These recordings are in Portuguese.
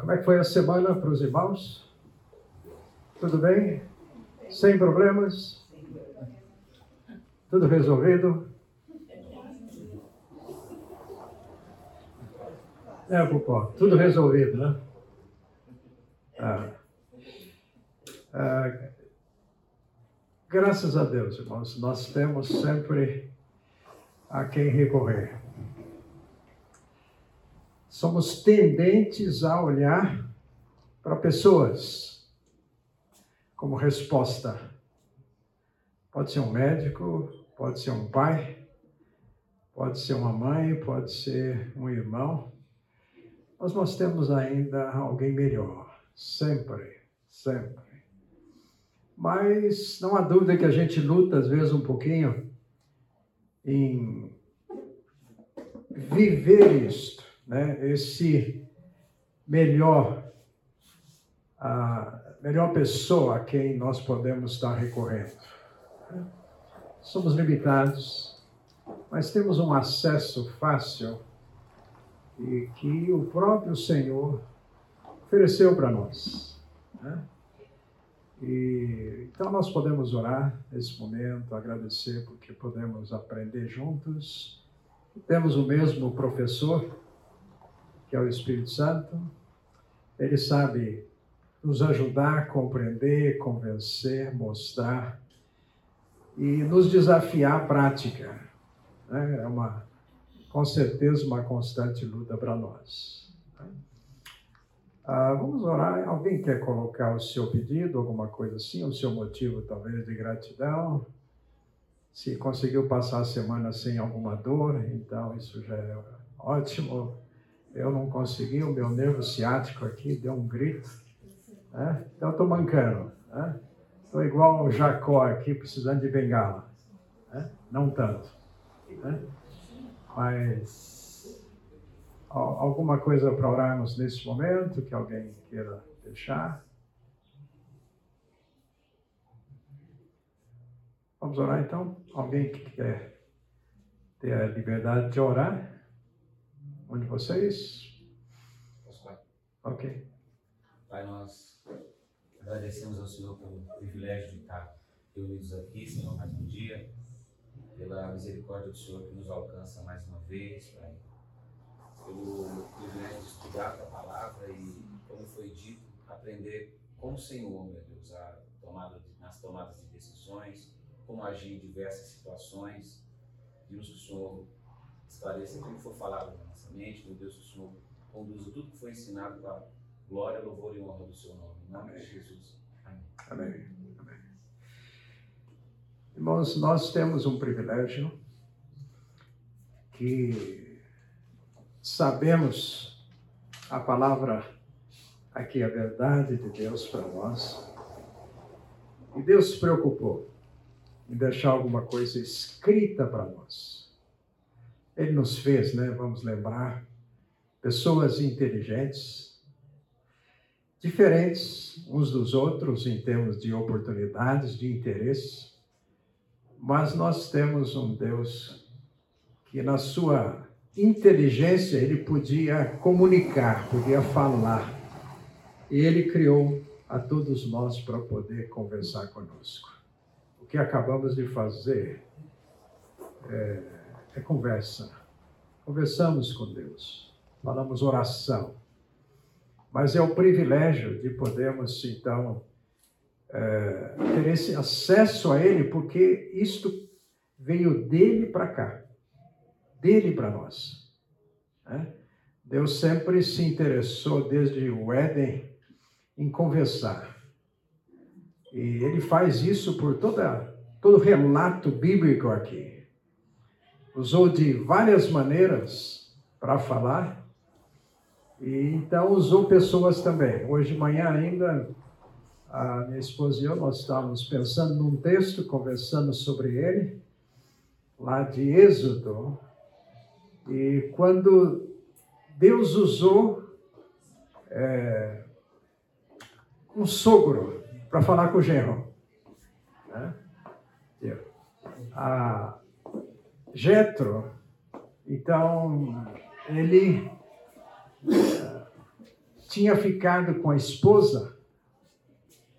como é que foi a semana para os irmãos? Tudo bem? Sem problemas? Tudo resolvido? É, Popó, tudo resolvido, né? Ah. Ah, graças a Deus, irmãos, nós temos sempre a quem recorrer. Somos tendentes a olhar para pessoas como resposta. Pode ser um médico, pode ser um pai, pode ser uma mãe, pode ser um irmão. Mas nós temos ainda alguém melhor, sempre, sempre. Mas não há dúvida que a gente luta, às vezes, um pouquinho em viver isto, né? esse melhor, a melhor pessoa a quem nós podemos estar recorrendo. Somos limitados, mas temos um acesso fácil e que o próprio Senhor ofereceu para nós. Né? E, então nós podemos orar nesse momento, agradecer porque podemos aprender juntos. Temos o mesmo professor, que é o Espírito Santo. Ele sabe nos ajudar a compreender, convencer, mostrar e nos desafiar à prática. Né? É uma, com certeza, uma constante luta para nós. Ah, vamos orar. Alguém quer colocar o seu pedido, alguma coisa assim, o seu motivo talvez de gratidão? Se conseguiu passar a semana sem alguma dor, então isso já é ótimo. Eu não consegui, o meu nervo ciático aqui deu um grito. Né? Então estou mancando. Estou né? igual o Jacó aqui, precisando de bengala. Né? Não tanto. Né? Mas alguma coisa para orarmos nesse momento que alguém queira deixar? Vamos orar então? Alguém que quer ter a liberdade de orar? Um de vocês? Ok. Pai, nós agradecemos ao Senhor pelo privilégio de estar reunidos aqui, Senhor, mais um dia, pela misericórdia do Senhor que nos alcança mais uma vez, Pai pelo privilégio de estudar a tua palavra e, como foi dito, aprender com o Senhor, meu Deus, a tomada nas tomadas de decisões, como agir em diversas situações. Pedimos que o Senhor esclareça tudo que for falado mente, meu Deus, que o Senhor conduza tudo que foi ensinado para glória, louvor e honra do seu nome. Em nome Amém. de Jesus. Amém. Amém. Amém. Irmãos, nós temos um privilégio que sabemos a palavra aqui, a verdade de Deus para nós. E Deus se preocupou em deixar alguma coisa escrita para nós. Ele nos fez, né? Vamos lembrar, pessoas inteligentes, diferentes uns dos outros em termos de oportunidades, de interesse, mas nós temos um Deus que, na sua inteligência, ele podia comunicar, podia falar. E ele criou a todos nós para poder conversar conosco. O que acabamos de fazer é, é conversa. Conversamos com Deus, falamos oração. Mas é o privilégio de podermos, então, é, ter esse acesso a Ele, porque isto veio dele para cá dele para nós. Né? Deus sempre se interessou, desde o Éden, em conversar. E ele faz isso por toda, todo relato bíblico aqui. Usou de várias maneiras para falar, e então usou pessoas também. Hoje de manhã ainda, a minha esposa e eu, nós estávamos pensando num texto, conversando sobre ele, lá de Êxodo, e quando Deus usou é, um sogro para falar com o genro, né? a Jetro, então ele tinha ficado com a esposa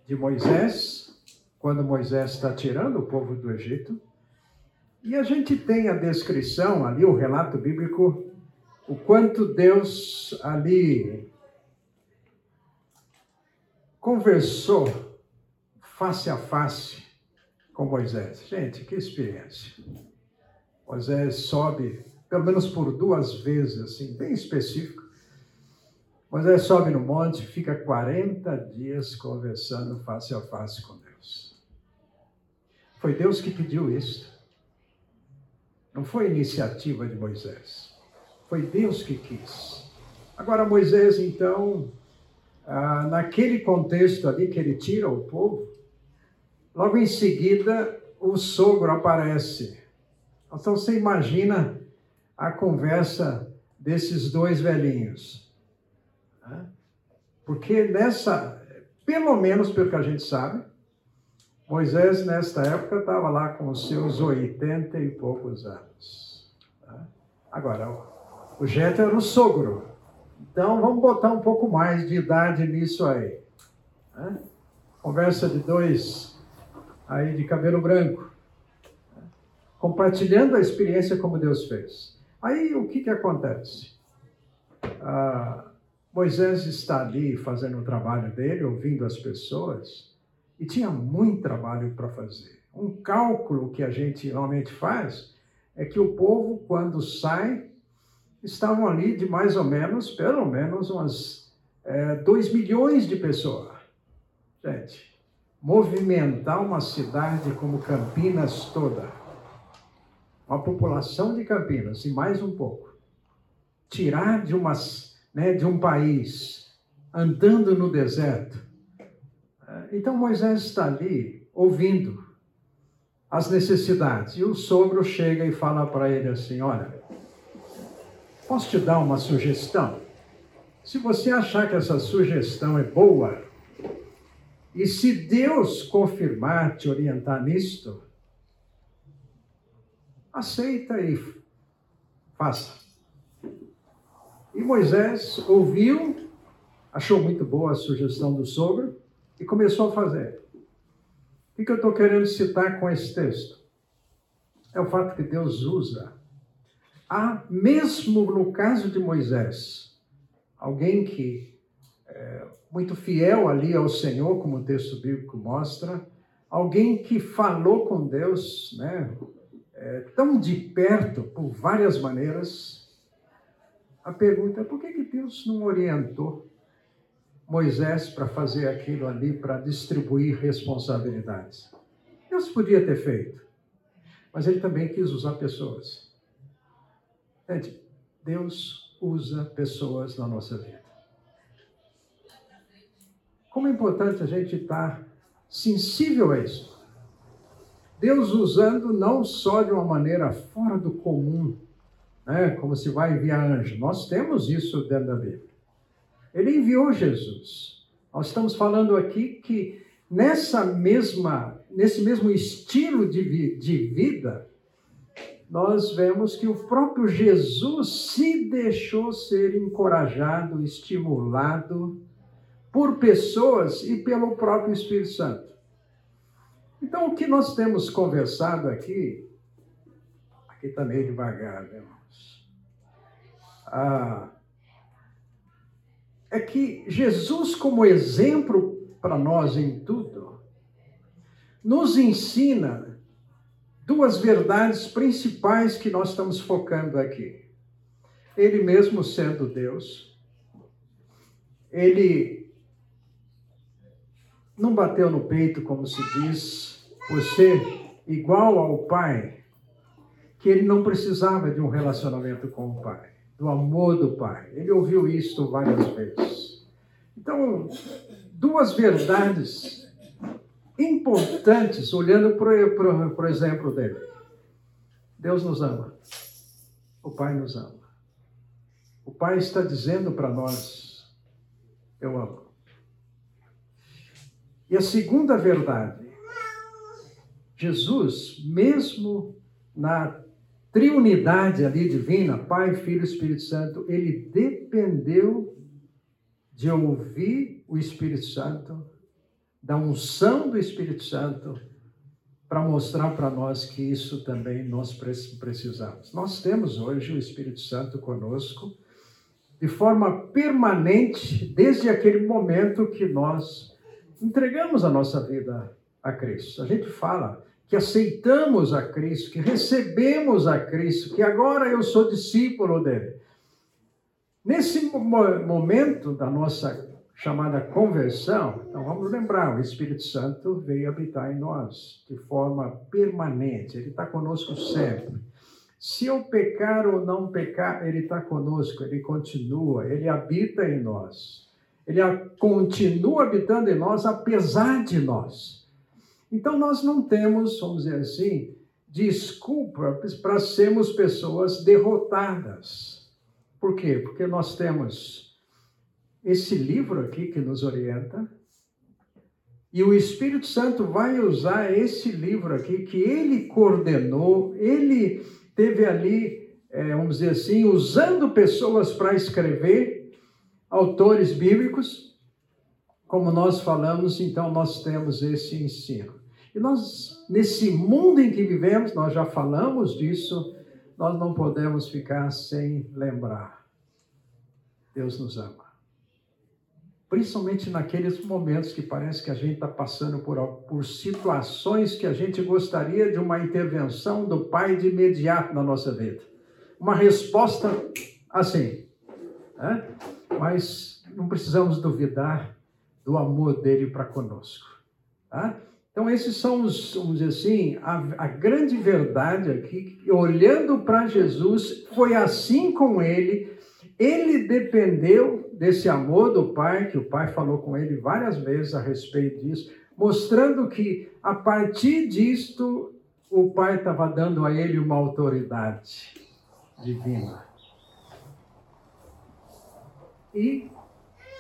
de Moisés, quando Moisés está tirando o povo do Egito. E a gente tem a descrição ali, o relato bíblico, o quanto Deus ali conversou face a face com Moisés. Gente, que experiência. Moisés sobe, pelo menos por duas vezes, assim, bem específico. Moisés sobe no monte, fica 40 dias conversando face a face com Deus. Foi Deus que pediu isso. Não foi iniciativa de Moisés. Foi Deus que quis. Agora, Moisés, então, ah, naquele contexto ali que ele tira o povo, logo em seguida o sogro aparece. Então você imagina a conversa desses dois velhinhos. Né? Porque nessa, pelo menos pelo que a gente sabe, Moisés nesta época estava lá com os seus oitenta e poucos anos. Né? Agora, o Jetro era o sogro. Então vamos botar um pouco mais de idade nisso aí. Né? Conversa de dois aí de cabelo branco? Compartilhando a experiência como Deus fez. Aí o que, que acontece? Ah, Moisés está ali fazendo o trabalho dele, ouvindo as pessoas, e tinha muito trabalho para fazer. Um cálculo que a gente normalmente faz é que o povo, quando sai, estavam ali de mais ou menos, pelo menos, umas é, 2 milhões de pessoas. Gente, movimentar uma cidade como Campinas toda, uma população de Campinas e mais um pouco, tirar de, umas, né, de um país andando no deserto. É, então Moisés está ali ouvindo as necessidades e o sogro chega e fala para ele assim: Olha, Posso te dar uma sugestão? Se você achar que essa sugestão é boa, e se Deus confirmar, te orientar nisto, aceita e faça. E Moisés ouviu, achou muito boa a sugestão do sogro e começou a fazer. O que eu estou querendo citar com esse texto? É o fato que Deus usa há, mesmo no caso de Moisés, alguém que é muito fiel ali ao Senhor, como o texto bíblico mostra, alguém que falou com Deus, né, é, tão de perto, por várias maneiras. A pergunta é por que, que Deus não orientou Moisés para fazer aquilo ali, para distribuir responsabilidades? Deus podia ter feito, mas ele também quis usar pessoas. Gente, Deus usa pessoas na nossa vida. Como é importante a gente estar sensível a isso. Deus usando não só de uma maneira fora do comum, né, como se vai enviar anjo. Nós temos isso dentro da Bíblia. Ele enviou Jesus. Nós estamos falando aqui que nessa mesma, nesse mesmo estilo de, de vida, nós vemos que o próprio Jesus se deixou ser encorajado, estimulado por pessoas e pelo próprio Espírito Santo. Então, o que nós temos conversado aqui, aqui está meio devagar, né, irmãos? Ah, é que Jesus, como exemplo para nós em tudo, nos ensina duas verdades principais que nós estamos focando aqui. Ele mesmo sendo Deus, ele não bateu no peito, como se diz, por ser igual ao Pai, que ele não precisava de um relacionamento com o Pai, do amor do Pai. Ele ouviu isto várias vezes. Então, duas verdades importantes, olhando para o exemplo dele. Deus nos ama. O Pai nos ama. O Pai está dizendo para nós: Eu amo. E a segunda verdade, Jesus, mesmo na triunidade ali divina, Pai, Filho e Espírito Santo, ele dependeu de ouvir o Espírito Santo, da unção do Espírito Santo, para mostrar para nós que isso também nós precisamos. Nós temos hoje o Espírito Santo conosco de forma permanente desde aquele momento que nós entregamos a nossa vida a Cristo. A gente fala que aceitamos a Cristo, que recebemos a Cristo, que agora eu sou discípulo dele. Nesse momento da nossa chamada conversão, então vamos lembrar, o Espírito Santo veio habitar em nós de forma permanente, ele está conosco sempre. Se eu pecar ou não pecar, ele está conosco, ele continua, ele habita em nós. Ele continua habitando em nós apesar de nós. Então nós não temos, vamos dizer assim, desculpa para sermos pessoas derrotadas. Por quê? Porque nós temos esse livro aqui que nos orienta, e o Espírito Santo vai usar esse livro aqui que ele coordenou, ele teve ali, é, vamos dizer assim, usando pessoas para escrever, autores bíblicos, como nós falamos, então nós temos esse ensino. E nós, nesse mundo em que vivemos, nós já falamos disso, nós não podemos ficar sem lembrar. Deus nos ama. Principalmente naqueles momentos que parece que a gente está passando por, por situações que a gente gostaria de uma intervenção do Pai de imediato na nossa vida. Uma resposta assim. Né? Mas não precisamos duvidar do amor dele para conosco. Tá? Então, esses são os, vamos dizer assim, a, a grande verdade aqui, olhando para Jesus, foi assim com ele, ele dependeu desse amor do Pai, que o Pai falou com ele várias vezes a respeito disso, mostrando que a partir disto o Pai estava dando a ele uma autoridade divina. E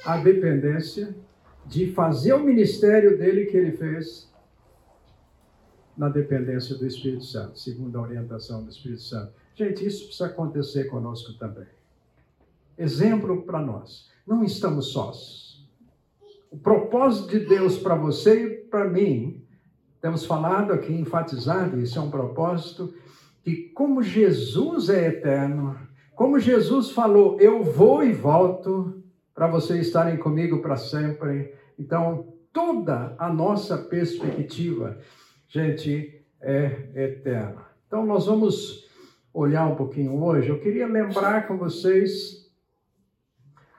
a dependência de fazer o ministério dele que ele fez na dependência do Espírito Santo, segundo a orientação do Espírito Santo. Gente, isso precisa acontecer conosco também. Exemplo para nós. Não estamos sós. O propósito de Deus para você e para mim, temos falado aqui, enfatizado, isso é um propósito, que como Jesus é eterno, como Jesus falou, eu vou e volto para vocês estarem comigo para sempre. Então, toda a nossa perspectiva gente, é eterna. Então, nós vamos olhar um pouquinho hoje. Eu queria lembrar com vocês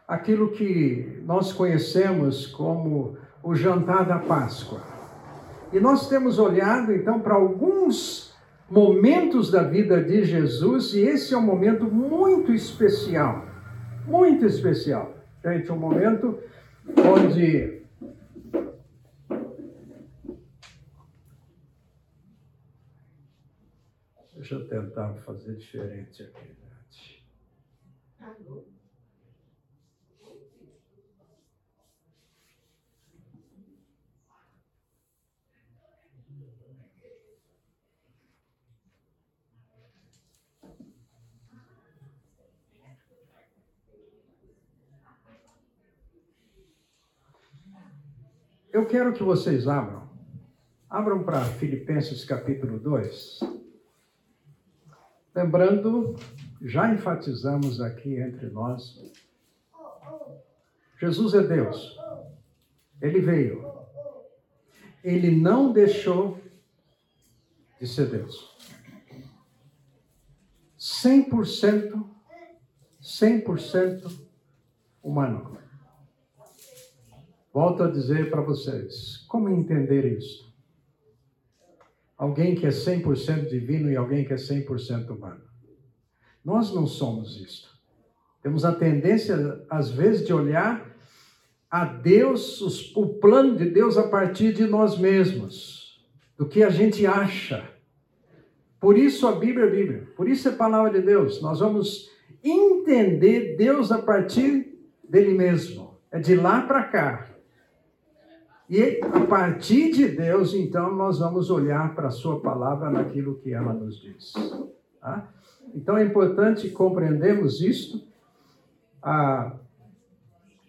aquilo que nós conhecemos como o jantar da Páscoa. E nós temos olhado, então, para alguns momentos da vida de Jesus, e esse é um momento muito especial. Muito especial. Gente, um momento onde Deixa eu tentar fazer diferente aqui, Eu quero que vocês abram. Abram para Filipenses capítulo 2. Lembrando, já enfatizamos aqui entre nós, Jesus é Deus. Ele veio. Ele não deixou de ser Deus. 100%, 100% humano. Volto a dizer para vocês, como entender isso? alguém que é 100% divino e alguém que é 100% humano. Nós não somos isto. Temos a tendência, às vezes, de olhar a Deus, o plano de Deus a partir de nós mesmos, do que a gente acha. Por isso a Bíblia é Bíblia, por isso é palavra de Deus. Nós vamos entender Deus a partir dele mesmo. É de lá para cá. E a partir de Deus, então, nós vamos olhar para a Sua palavra naquilo que ela nos diz. Tá? Então é importante compreendermos isto. Ah,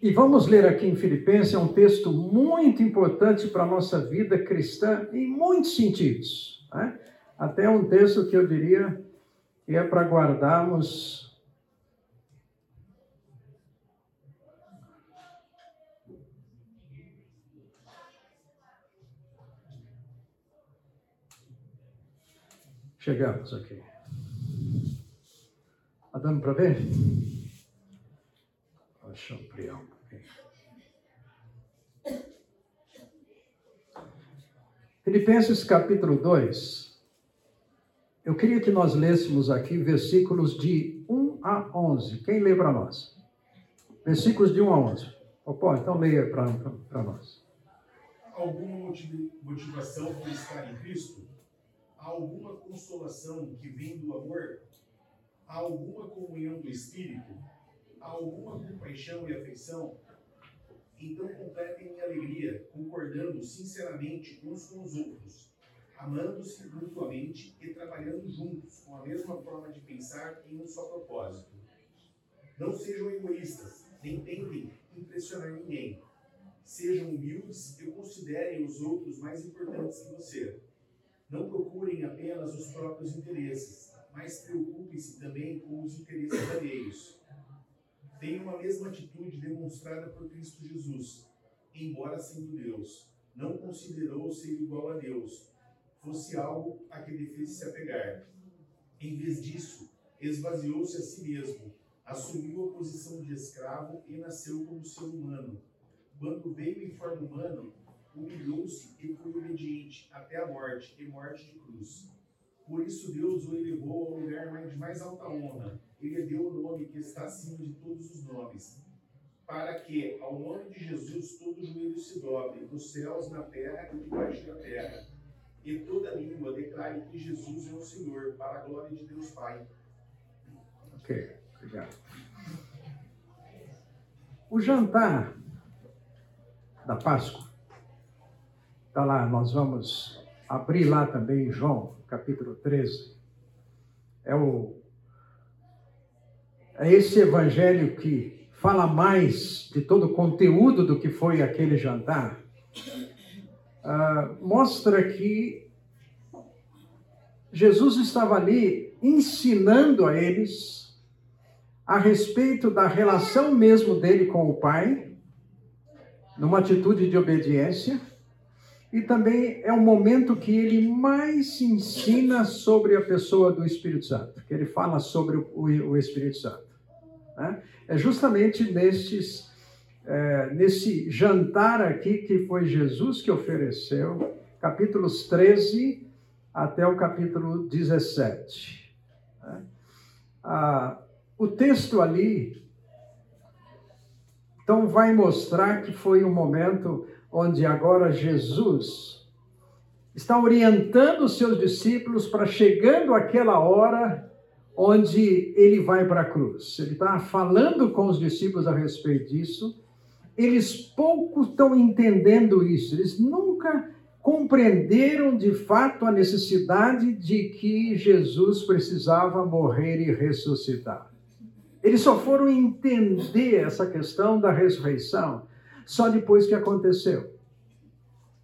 E vamos ler aqui em Filipenses, é um texto muito importante para a nossa vida cristã em muitos sentidos. Né? Até um texto que eu diria que é para guardarmos Chegamos aqui. Está dando para ver? Deixa eu ampliar um pouquinho. Filipenses capítulo 2. Eu queria que nós lêssemos aqui versículos de 1 a 11. Quem lê para nós? Versículos de 1 a 11. Opa, então leia para nós. Alguma motivação por estar em Cristo? Há alguma consolação que vem do amor? Há alguma comunhão do Espírito? Há alguma compaixão e afeição? Então completem minha alegria, concordando sinceramente uns com os outros, amando-se mutuamente e trabalhando juntos com a mesma forma de pensar em um só propósito. Não sejam egoístas, nem tentem impressionar ninguém. Sejam humildes e considerem os outros mais importantes que você. Não procurem apenas os próprios interesses, mas preocupem-se também com os interesses alheios. Tenham a mesma atitude demonstrada por Cristo Jesus, embora sendo Deus. Não considerou ser igual a Deus, fosse algo a que devesse se apegar. Em vez disso, esvaziou-se a si mesmo, assumiu a posição de escravo e nasceu como ser humano. Quando veio em forma humana, humilhou-se e foi obediente até a morte e morte de cruz. Por isso Deus o elevou ao lugar de mais alta honra. Ele deu o nome que está acima de todos os nomes, para que, ao nome de Jesus, todo joelho se dobre, nos céus, na terra e debaixo da terra, e toda língua declare que Jesus é o Senhor, para a glória de Deus Pai. Ok, obrigado. O jantar da Páscoa Está lá, nós vamos abrir lá também João, capítulo 13. É, o, é esse evangelho que fala mais de todo o conteúdo do que foi aquele jantar. Ah, mostra que Jesus estava ali ensinando a eles a respeito da relação mesmo dele com o Pai, numa atitude de obediência e também é o momento que ele mais ensina sobre a pessoa do Espírito Santo, que ele fala sobre o, Espírito Santo. Né? É justamente nestes, é, nesse jantar aqui que foi Jesus que ofereceu, capítulos 13 até o capítulo 17. Né? Ah, o texto ali, então, vai mostrar que foi um momento onde agora Jesus está orientando os seus discípulos para chegando aquela hora onde ele vai para a cruz. Ele está falando com os discípulos a respeito disso. Eles pouco estão entendendo isso. Eles nunca compreenderam de fato a necessidade de que Jesus precisava morrer e ressuscitar. Eles só foram entender essa questão da ressurreição só depois que aconteceu.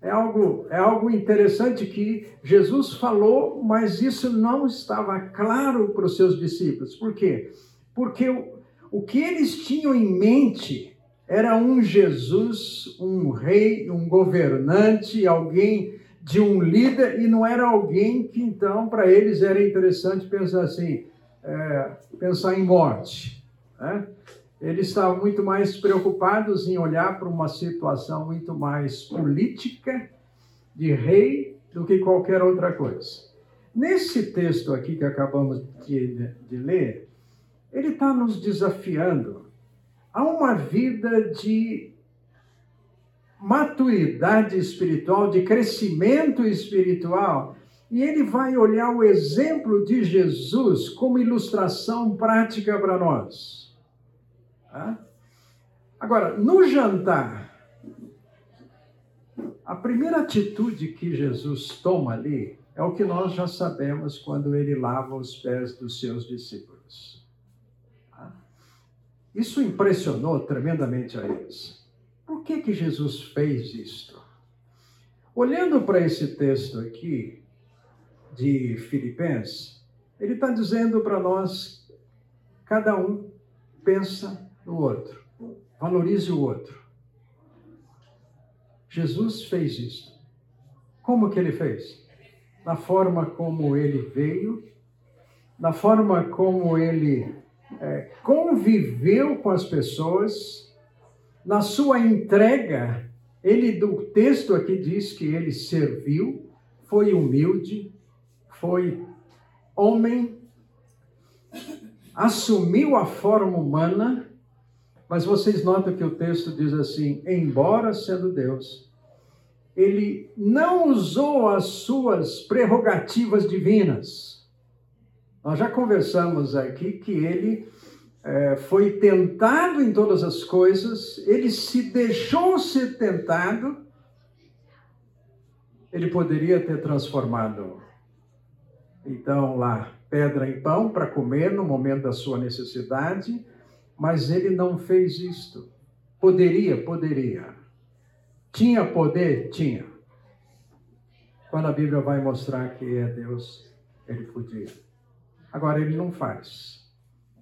É algo, é algo interessante que Jesus falou, mas isso não estava claro para os seus discípulos. Por quê? Porque o, o que eles tinham em mente era um Jesus, um rei, um governante, alguém de um líder, e não era alguém que então para eles era interessante pensar assim, é, pensar em morte. Né? Eles estavam muito mais preocupados em olhar para uma situação muito mais política de rei do que qualquer outra coisa. Nesse texto aqui que acabamos de, de ler, ele está nos desafiando a uma vida de maturidade espiritual, de crescimento espiritual. E ele vai olhar o exemplo de Jesus como ilustração prática para nós. Agora, no jantar, a primeira atitude que Jesus toma ali é o que nós já sabemos quando ele lava os pés dos seus discípulos. Isso impressionou tremendamente a eles. Por que, que Jesus fez isto? Olhando para esse texto aqui de Filipenses, ele está dizendo para nós: cada um pensa no outro, valorize o outro. Jesus fez isso. Como que ele fez? Na forma como ele veio, na forma como ele é, conviveu com as pessoas, na sua entrega, ele do texto aqui diz que ele serviu, foi humilde, foi homem, assumiu a forma humana, mas vocês notam que o texto diz assim: embora sendo Deus, ele não usou as suas prerrogativas divinas. Nós já conversamos aqui que ele é, foi tentado em todas as coisas, ele se deixou ser tentado, ele poderia ter transformado, então, lá, pedra em pão para comer no momento da sua necessidade, mas ele não fez isto. Poderia, poderia. Tinha poder? Tinha. Quando a Bíblia vai mostrar que é Deus, ele podia. Agora, ele não faz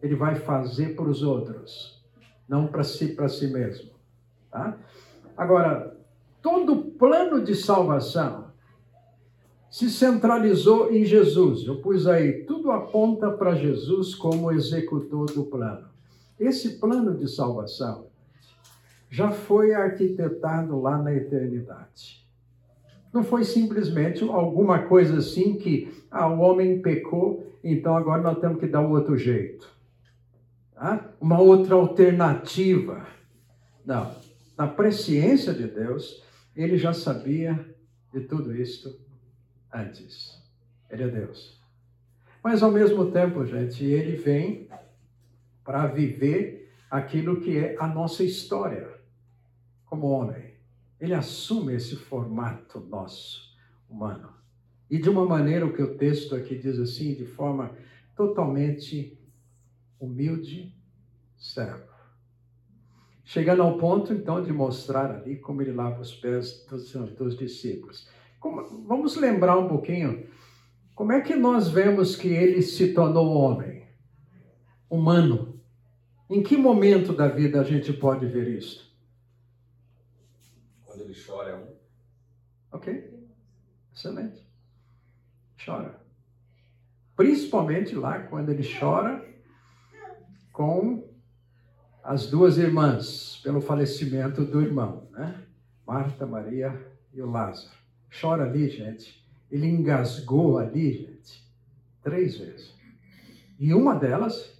ele vai fazer para os outros, não para si, para si mesmo. Tá? Agora, todo plano de salvação se centralizou em Jesus. Eu pus aí, tudo aponta para Jesus como executor do plano. Esse plano de salvação já foi arquitetado lá na eternidade. Não foi simplesmente alguma coisa assim que ah, o homem pecou, então agora nós temos que dar um outro jeito tá? uma outra alternativa. Não. Na presciência de Deus, ele já sabia de tudo isto antes. Ele é Deus. Mas ao mesmo tempo, gente, ele vem para viver aquilo que é a nossa história como homem. Ele assume esse formato nosso, humano. E de uma maneira, o que o texto aqui diz assim, de forma totalmente humilde servo. Chegando ao ponto, então, de mostrar ali como ele lava os pés dos, dos discípulos. Como, vamos lembrar um pouquinho como é que nós vemos que ele se tornou homem, humano. Em que momento da vida a gente pode ver isso? Quando ele chora é um. Ok, excelente. Chora. Principalmente lá quando ele chora com as duas irmãs pelo falecimento do irmão, né? Marta, Maria e o Lázaro. Chora ali, gente. Ele engasgou ali, gente, três vezes. E uma delas,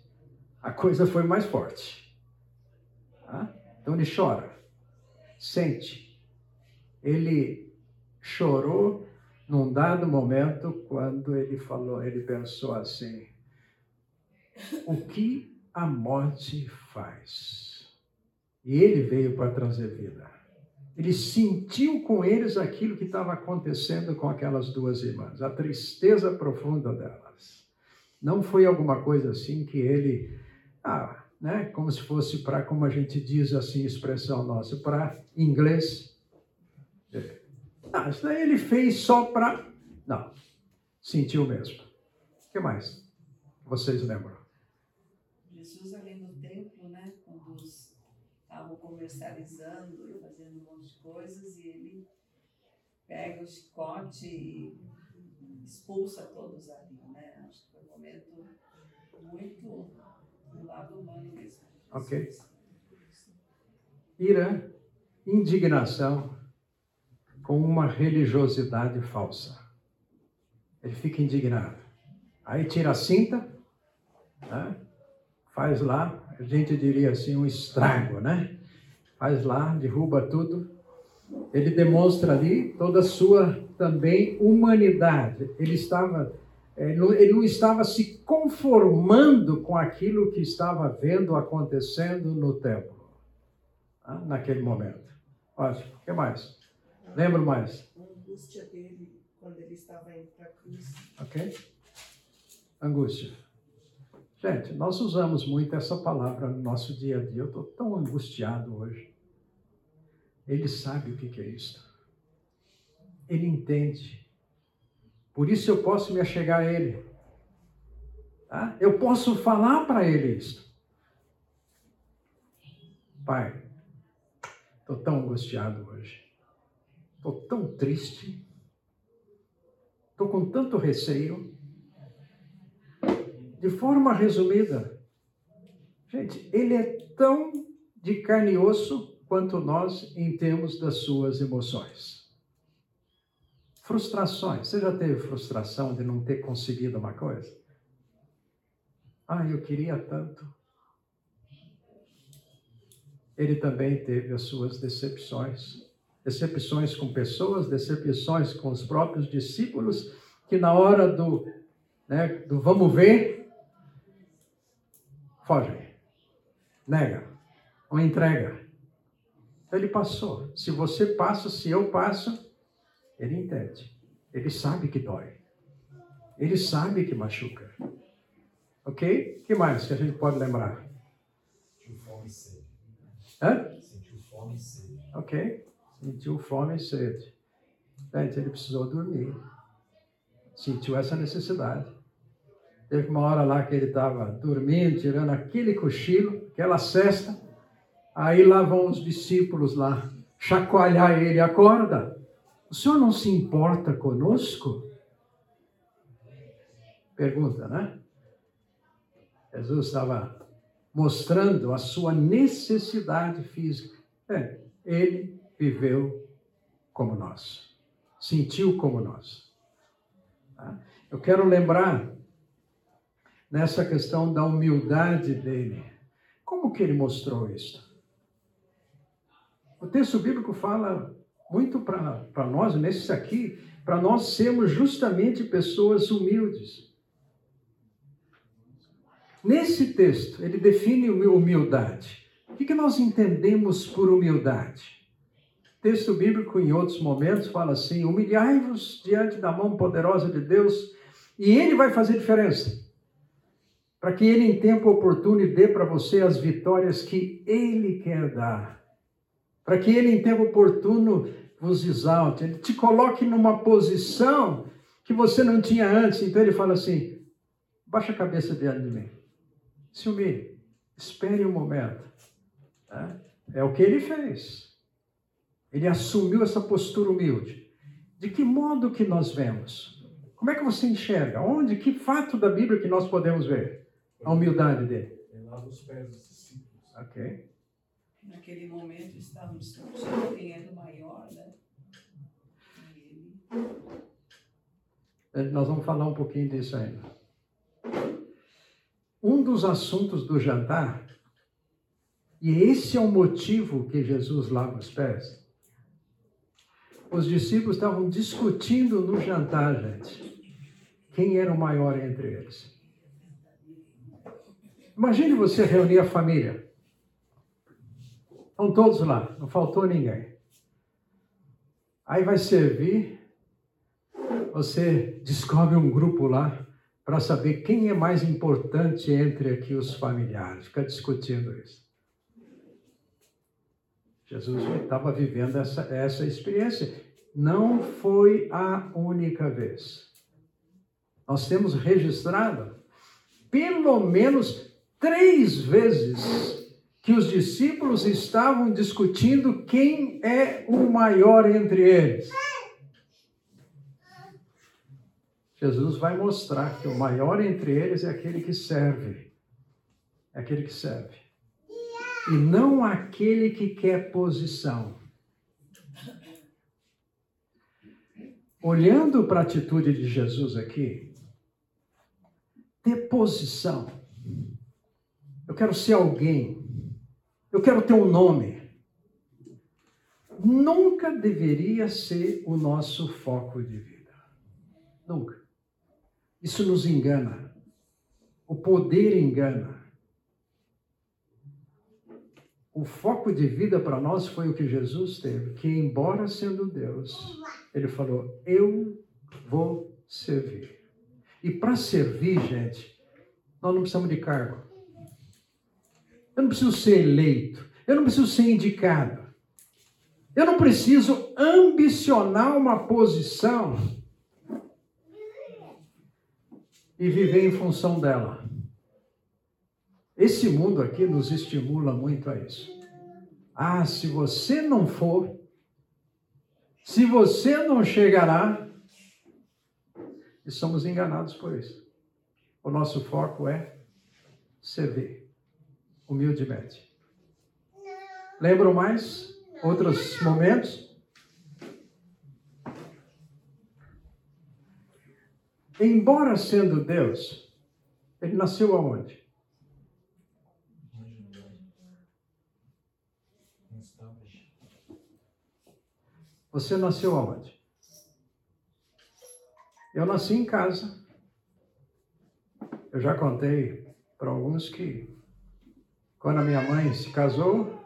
a coisa foi mais forte. Tá? Então ele chora, sente. Ele chorou num dado momento quando ele falou, ele pensou assim: o que a morte faz. E ele veio para trazer vida. Ele sentiu com eles aquilo que estava acontecendo com aquelas duas irmãs, a tristeza profunda delas. Não foi alguma coisa assim que ele, ah, né, como se fosse para, como a gente diz assim, expressão nossa, para inglês. Ah, isso daí ele fez só para. Não, sentiu mesmo. O que mais? Vocês lembram? Jesus ali no templo, né, quando estavam comercializando e fazendo um monte de coisas, e ele pega o chicote e expulsa todos ali, né? Acho que foi um momento muito Ok. Ira, indignação com uma religiosidade falsa. Ele fica indignado. Aí tira a cinta, né? faz lá, a gente diria assim, um estrago, né? Faz lá, derruba tudo. Ele demonstra ali toda a sua também humanidade. Ele estava ele não estava se conformando com aquilo que estava vendo acontecendo no templo, tá? naquele momento. Ótimo. O que mais? Lembro mais. A angústia dele quando ele estava indo para a cruz. Ok? Angústia. Gente, nós usamos muito essa palavra no nosso dia a dia. Eu estou tão angustiado hoje. Ele sabe o que é isso. Ele entende. Por isso eu posso me achegar a Ele. Tá? Eu posso falar para Ele isso. Pai, estou tão angustiado hoje. Estou tão triste. Estou com tanto receio. De forma resumida, gente, Ele é tão de carne e osso quanto nós em termos das suas emoções. Frustrações. Você já teve frustração de não ter conseguido uma coisa? Ah, eu queria tanto. Ele também teve as suas decepções. Decepções com pessoas, decepções com os próprios discípulos, que na hora do, né, do vamos ver, fogem, nega, ou entrega. Ele passou. Se você passa, se eu passo, ele entende. Ele sabe que dói. Ele sabe que machuca. Ok? O que mais que a gente pode lembrar? Sentiu fome e sede. Hã? Sentiu fome e sede. Ok? Sentiu fome e sede. Gente, ele precisou dormir. Sentiu essa necessidade. Teve uma hora lá que ele estava dormindo, tirando aquele cochilo, aquela cesta. Aí lá vão os discípulos lá, chacoalhar ele. Acorda! O senhor não se importa conosco? Pergunta, né? Jesus estava mostrando a sua necessidade física. É, ele viveu como nós, sentiu como nós. Tá? Eu quero lembrar nessa questão da humildade dele. Como que ele mostrou isso? O texto bíblico fala muito para nós, nesses aqui, para nós sermos justamente pessoas humildes. Nesse texto, ele define humildade. O que nós entendemos por humildade? O texto bíblico, em outros momentos, fala assim: humilhai-vos diante da mão poderosa de Deus, e Ele vai fazer diferença. Para que Ele, em tempo oportuno, dê para você as vitórias que Ele quer dar para que ele, em tempo oportuno, vos exalte, ele te coloque numa posição que você não tinha antes. Então ele fala assim: baixa a cabeça diante de mim, se humilhe, espere um momento. Tá? É o que ele fez. Ele assumiu essa postura humilde. De que modo que nós vemos? Como é que você enxerga? Onde? Que fato da Bíblia que nós podemos ver? A humildade dele. Ele lava os pés dos discípulos. Ok naquele momento estavam discutindo quem era o maior, né? Ele... Nós vamos falar um pouquinho disso ainda. Um dos assuntos do jantar, e esse é o motivo que Jesus lava os pés. Os discípulos estavam discutindo no jantar, gente, quem era o maior entre eles. Imagine você reunir a família. Estão todos lá, não faltou ninguém. Aí vai servir, você descobre um grupo lá para saber quem é mais importante entre aqui os familiares. Fica discutindo isso. Jesus estava vivendo essa, essa experiência. Não foi a única vez. Nós temos registrado pelo menos três vezes que os discípulos estavam discutindo quem é o maior entre eles. Jesus vai mostrar que o maior entre eles é aquele que serve. É aquele que serve. E não aquele que quer posição. Olhando para a atitude de Jesus aqui, ter posição. Eu quero ser alguém eu quero ter um nome. Nunca deveria ser o nosso foco de vida. Nunca. Isso nos engana. O poder engana. O foco de vida para nós foi o que Jesus teve, que embora sendo Deus, ele falou: "Eu vou servir". E para servir, gente, Nós não precisamos de cargo. Eu não preciso ser eleito. Eu não preciso ser indicado. Eu não preciso ambicionar uma posição e viver em função dela. Esse mundo aqui nos estimula muito a isso. Ah, se você não for, se você não chegará, e somos enganados por isso. O nosso foco é servir, humildemente. Lembram mais outros momentos? Embora sendo Deus, ele nasceu aonde? Você nasceu aonde? Eu nasci em casa. Eu já contei para alguns que quando a minha mãe se casou,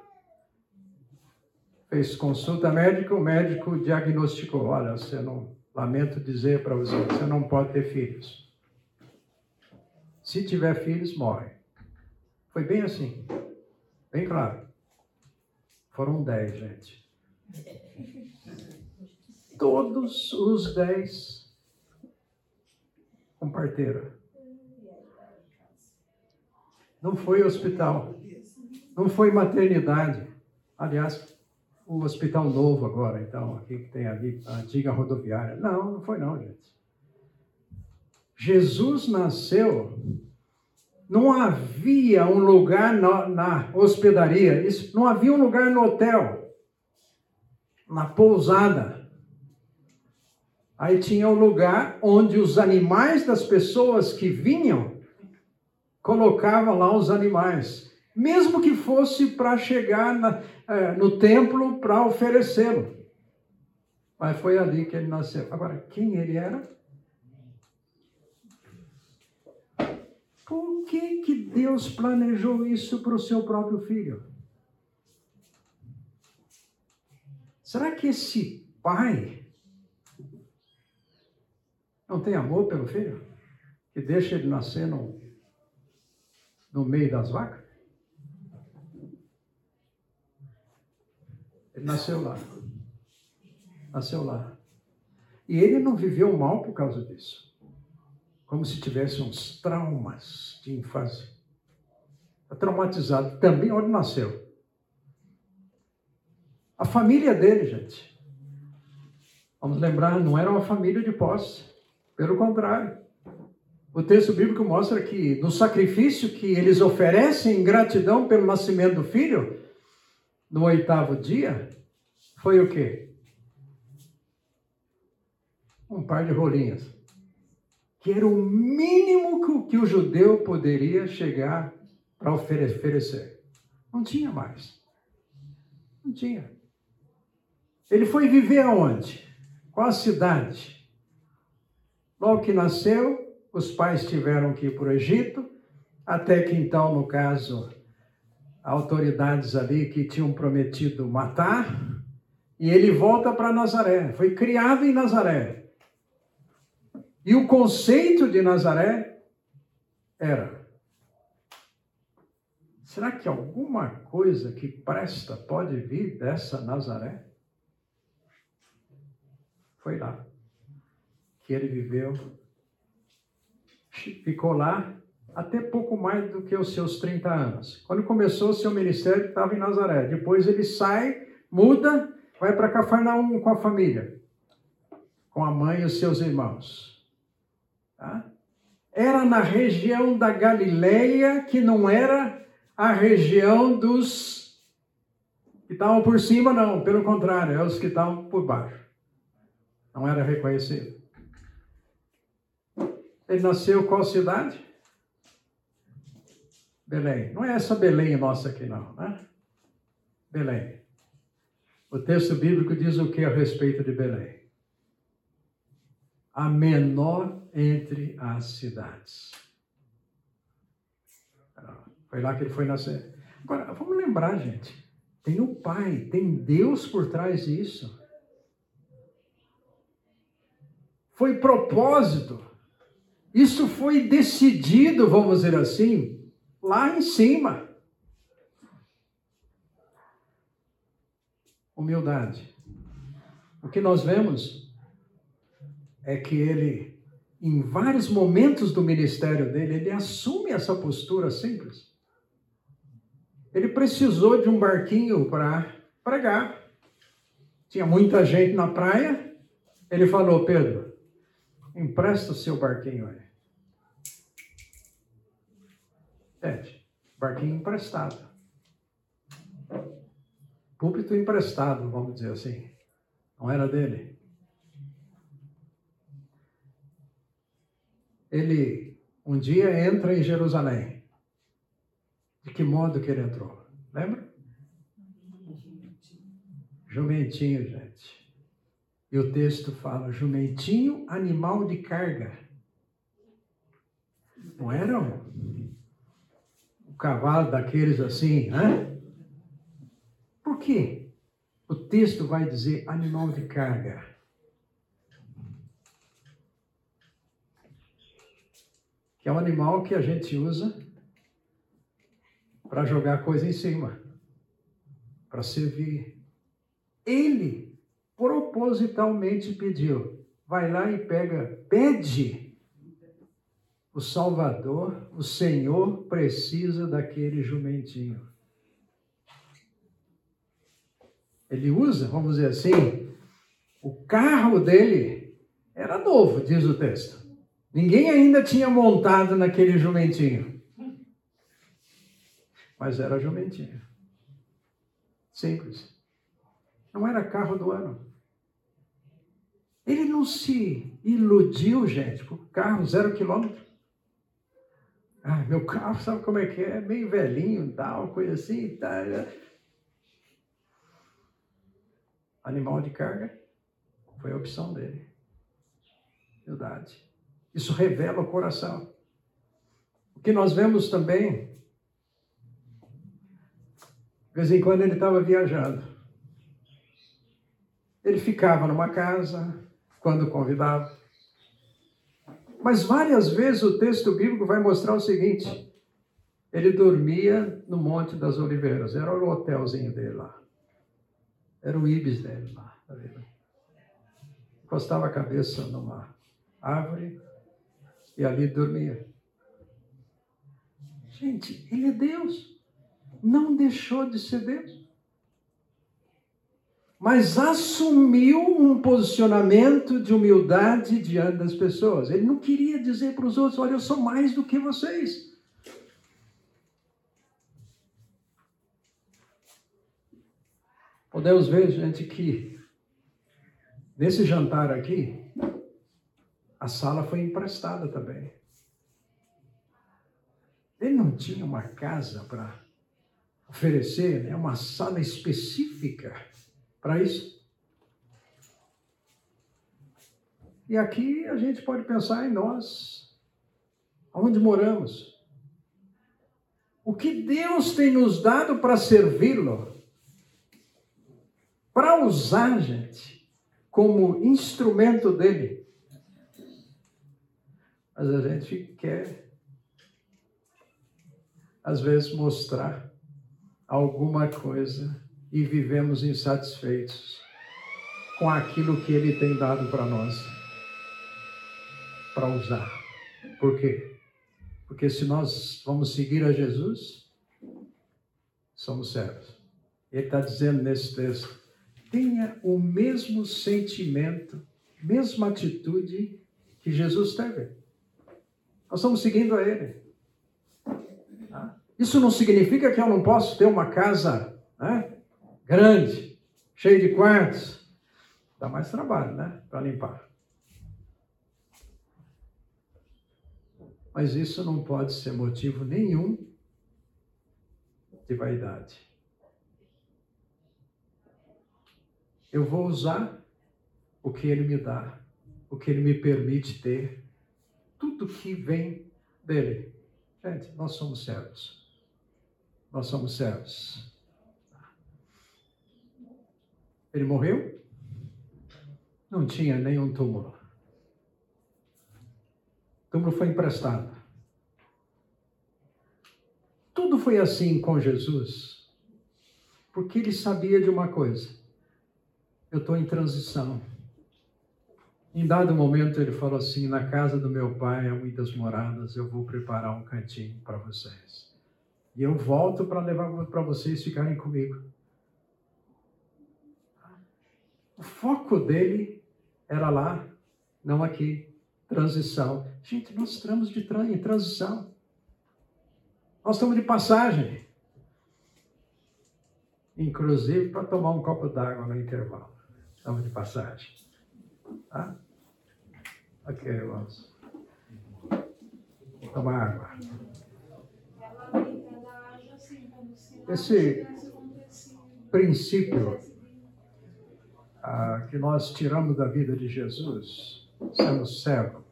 fez consulta médica, o médico diagnosticou: olha, você não, lamento dizer para você, você não pode ter filhos. Se tiver filhos, morre. Foi bem assim, bem claro. Foram dez, gente todos os dez com parteira. Não foi hospital, não foi maternidade. Aliás, o hospital novo agora, então, aqui que tem ali a antiga rodoviária. Não, não foi não, gente. Jesus nasceu, não havia um lugar na, na hospedaria, isso, não havia um lugar no hotel, na pousada. Aí tinha um lugar onde os animais das pessoas que vinham colocavam lá os animais, mesmo que fosse para chegar na, é, no templo para oferecê-lo. Mas foi ali que ele nasceu. Agora, quem ele era? Por que, que Deus planejou isso para o seu próprio filho? Será que esse pai não tem amor pelo filho? Que deixa ele nascer no, no meio das vacas? Ele nasceu lá. Nasceu lá. E ele não viveu mal por causa disso. Como se tivesse uns traumas de infância. Está traumatizado também onde nasceu. A família dele, gente. Vamos lembrar, não era uma família de posse. Pelo contrário. O texto bíblico mostra que no sacrifício que eles oferecem em gratidão pelo nascimento do filho, no oitavo dia, foi o quê? Um par de rolinhas. Que era o mínimo que o judeu poderia chegar para oferecer. Não tinha mais. Não tinha. Ele foi viver aonde? Qual a cidade? Logo que nasceu, os pais tiveram que ir para o Egito, até que então, no caso, autoridades ali que tinham prometido matar, e ele volta para Nazaré. Foi criado em Nazaré. E o conceito de Nazaré era: será que alguma coisa que presta pode vir dessa Nazaré? Foi lá que ele viveu. Ficou lá até pouco mais do que os seus 30 anos. Quando começou o seu ministério, estava em Nazaré. Depois ele sai, muda, vai para Cafarnaum com a família, com a mãe e os seus irmãos. Tá? Era na região da Galileia, que não era a região dos que estavam por cima, não. Pelo contrário, é os que estavam por baixo. Não era reconhecido. Ele nasceu qual cidade? Belém. Não é essa Belém nossa aqui, não, né? Belém. O texto bíblico diz o que a respeito de Belém? A menor entre as cidades. Foi lá que ele foi nascer. Agora, vamos lembrar, gente. Tem o Pai, tem Deus por trás disso. Foi propósito Isso foi decidido, vamos dizer assim, lá em cima. Humildade. O que nós vemos é que ele, em vários momentos do ministério dele, ele assume essa postura simples. Ele precisou de um barquinho para pregar. Tinha muita gente na praia. Ele falou: Pedro, empresta o seu barquinho aí. Gente, barquinho emprestado. Púlpito emprestado, vamos dizer assim. Não era dele. Ele um dia entra em Jerusalém. De que modo que ele entrou? Lembra? Jumentinho, gente. E o texto fala: jumentinho, animal de carga. Não era um cavalo daqueles assim, né? Por quê? O texto vai dizer animal de carga. Que é um animal que a gente usa para jogar coisa em cima, para servir. Ele propositalmente pediu. Vai lá e pega, pede. O Salvador, o Senhor precisa daquele jumentinho. Ele usa, vamos dizer assim, o carro dele era novo, diz o texto. Ninguém ainda tinha montado naquele jumentinho. Mas era jumentinho. Simples. Não era carro do ano. Ele não se iludiu, gente, por carro zero quilômetro. Ah, meu carro, sabe como é que é? Meio velhinho, tal, coisa assim. Tal. Animal de carga foi a opção dele. Humildade. Isso revela o coração. O que nós vemos também, de vez em quando ele estava viajando. Ele ficava numa casa, quando convidado. Mas várias vezes o texto bíblico vai mostrar o seguinte: ele dormia no Monte das Oliveiras, era o hotelzinho dele lá. Era o ibis dele lá, tá? Encostava a cabeça numa árvore e ali dormia. Gente, ele é Deus. Não deixou de ser Deus mas assumiu um posicionamento de humildade diante das pessoas. Ele não queria dizer para os outros: olha, eu sou mais do que vocês. Podemos ver, gente, que nesse jantar aqui, a sala foi emprestada também. Ele não tinha uma casa para oferecer, né? uma sala específica para isso. E aqui a gente pode pensar em nós, aonde moramos. O que Deus tem nos dado para servi-lo, para usar, gente, como instrumento dele. Mas a gente quer, às vezes, mostrar alguma coisa e vivemos insatisfeitos com aquilo que Ele tem dado para nós, para usar. Por quê? Porque se nós vamos seguir a Jesus, somos servos. Ele está dizendo nesse texto: tenha o mesmo sentimento, mesma atitude que Jesus teve. Nós estamos seguindo a Ele. Tá? Isso não significa que eu não posso ter uma casa né, grande, cheio de quartos, dá mais trabalho, né? Para limpar. Mas isso não pode ser motivo nenhum de vaidade. Eu vou usar o que ele me dá, o que ele me permite ter, tudo que vem dele. Gente, nós somos servos. Nós somos servos. Ele morreu? Não tinha nenhum túmulo. túmulo foi emprestado. Tudo foi assim com Jesus, porque ele sabia de uma coisa: eu estou em transição. Em dado momento, ele falou assim: Na casa do meu pai há muitas moradas, eu vou preparar um cantinho para vocês. E eu volto para levar para vocês ficarem comigo. O foco dele era lá, não aqui. Transição. Gente, nós estamos de tra em transição. Nós estamos de passagem. Inclusive para tomar um copo d'água no intervalo. Estamos de passagem. Tá? Ok, irmãos. Tomar água. Esse princípio ah, que nós tiramos da vida de Jesus, sendo servo,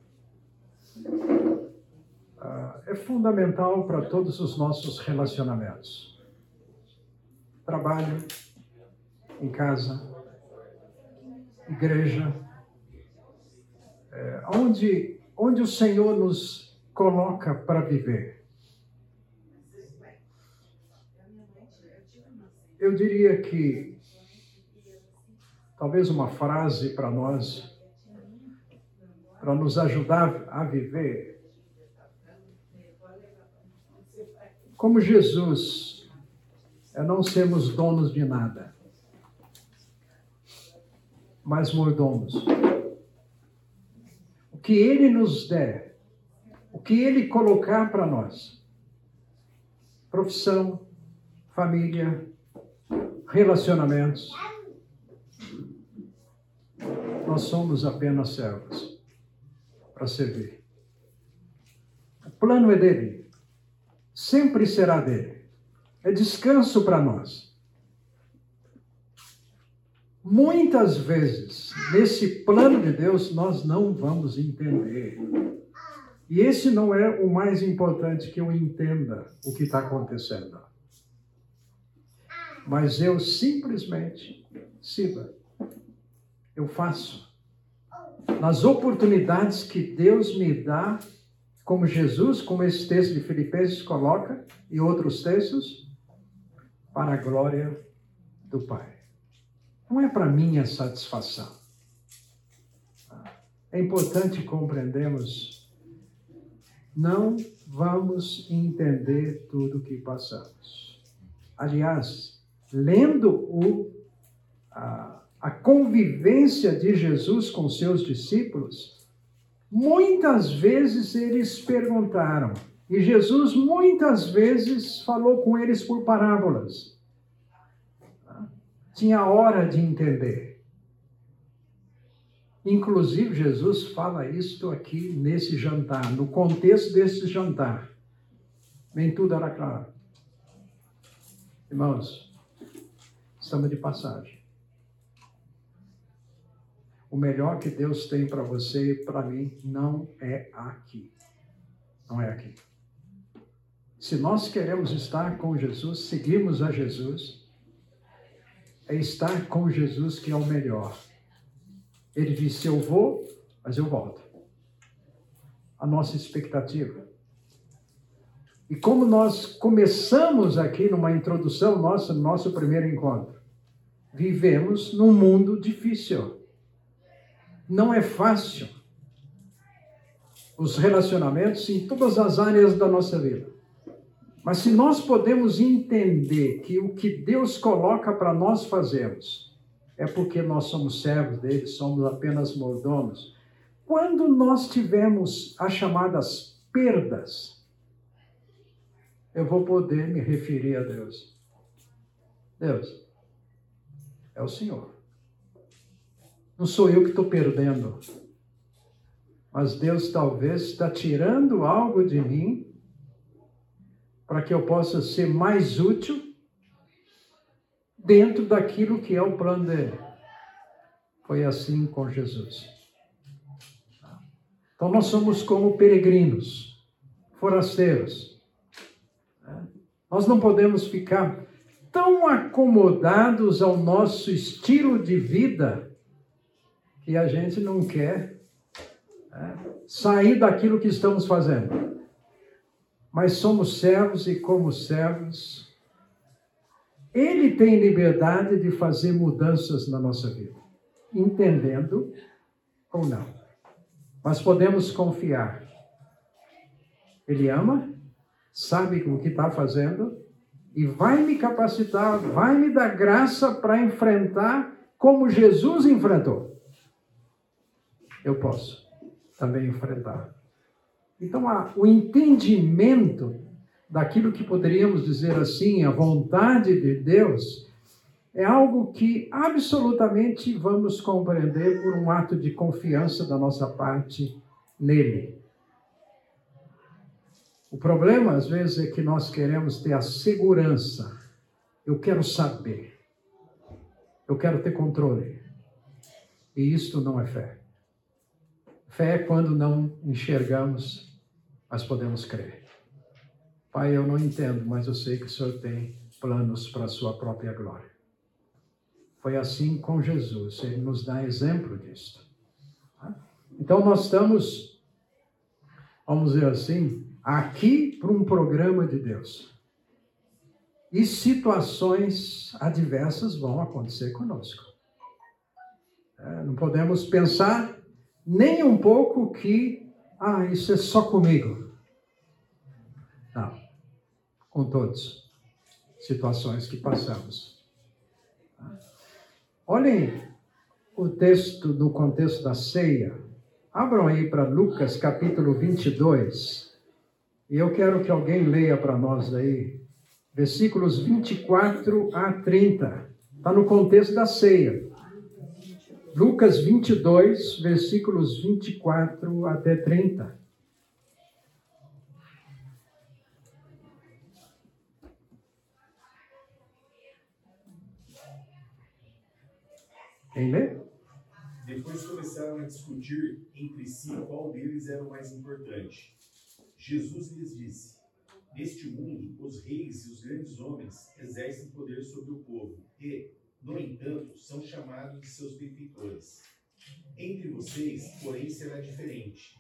ah, é fundamental para todos os nossos relacionamentos. Trabalho, em casa, igreja, é, onde, onde o Senhor nos coloca para viver. Eu diria que talvez uma frase para nós, para nos ajudar a viver. Como Jesus, é não sermos donos de nada, mas mordomos que Ele nos der, o que Ele colocar para nós, profissão, família, relacionamentos, nós somos apenas servos para servir. O plano é dele, sempre será dele. É descanso para nós. Muitas vezes, nesse plano de Deus, nós não vamos entender. E esse não é o mais importante que eu entenda o que está acontecendo. Mas eu simplesmente sirva. Eu faço. Nas oportunidades que Deus me dá, como Jesus, como esse texto de Filipenses coloca, e outros textos, para a glória do Pai não é para minha satisfação. É importante compreendermos, não vamos entender tudo o que passamos. Aliás, lendo o, a, a convivência de Jesus com seus discípulos, muitas vezes eles perguntaram, e Jesus muitas vezes falou com eles por parábolas tinha hora de entender. Inclusive, Jesus fala isto aqui nesse jantar, no contexto desse jantar. Nem tudo era claro. Irmãos, estamos de passagem. O melhor que Deus tem para você e para mim não é aqui. Não é aqui. Se nós queremos estar com Jesus, seguirmos a Jesus, é estar com Jesus que é o melhor. Ele disse: Eu vou, mas eu volto. A nossa expectativa. E como nós começamos aqui numa introdução nossa, no nosso primeiro encontro, vivemos num mundo difícil. Não é fácil. Os relacionamentos em todas as áreas da nossa vida. Mas se nós podemos entender que o que Deus coloca para nós fazermos é porque nós somos servos dele, somos apenas mordomos. Quando nós tivermos as chamadas perdas, eu vou poder me referir a Deus. Deus, é o Senhor. Não sou eu que estou perdendo. Mas Deus talvez está tirando algo de mim para que eu possa ser mais útil dentro daquilo que é o plano dele. Foi assim com Jesus. Então nós somos como peregrinos, forasteiros. Nós não podemos ficar tão acomodados ao nosso estilo de vida que a gente não quer é, sair daquilo que estamos fazendo. Mas somos servos e, como servos, ele tem liberdade de fazer mudanças na nossa vida, entendendo ou não. Mas podemos confiar. Ele ama, sabe o que está fazendo e vai me capacitar, vai me dar graça para enfrentar como Jesus enfrentou. Eu posso também enfrentar. Então, o entendimento daquilo que poderíamos dizer assim, a vontade de Deus, é algo que absolutamente vamos compreender por um ato de confiança da nossa parte nele. O problema, às vezes, é que nós queremos ter a segurança. Eu quero saber. Eu quero ter controle. E isto não é fé. Fé é quando não enxergamos, mas podemos crer. Pai, eu não entendo, mas eu sei que o Senhor tem planos para a sua própria glória. Foi assim com Jesus, ele nos dá exemplo disso. Então nós estamos, vamos dizer assim, aqui para um programa de Deus. E situações adversas vão acontecer conosco. É, não podemos pensar nem um pouco que, ah, isso é só comigo. Não. Com todos. Situações que passamos. Olhem o texto no contexto da ceia. Abram aí para Lucas capítulo 22. E eu quero que alguém leia para nós aí, versículos 24 a 30. Está no contexto da ceia. Lucas 22, versículos 24 até 30. Quem lê? Depois começaram a discutir entre si qual deles era o mais importante. Jesus lhes disse: Neste mundo, os reis e os grandes homens exercem poder sobre o povo e, no entanto, são chamados de seus benfeitores. Entre vocês, porém, será diferente.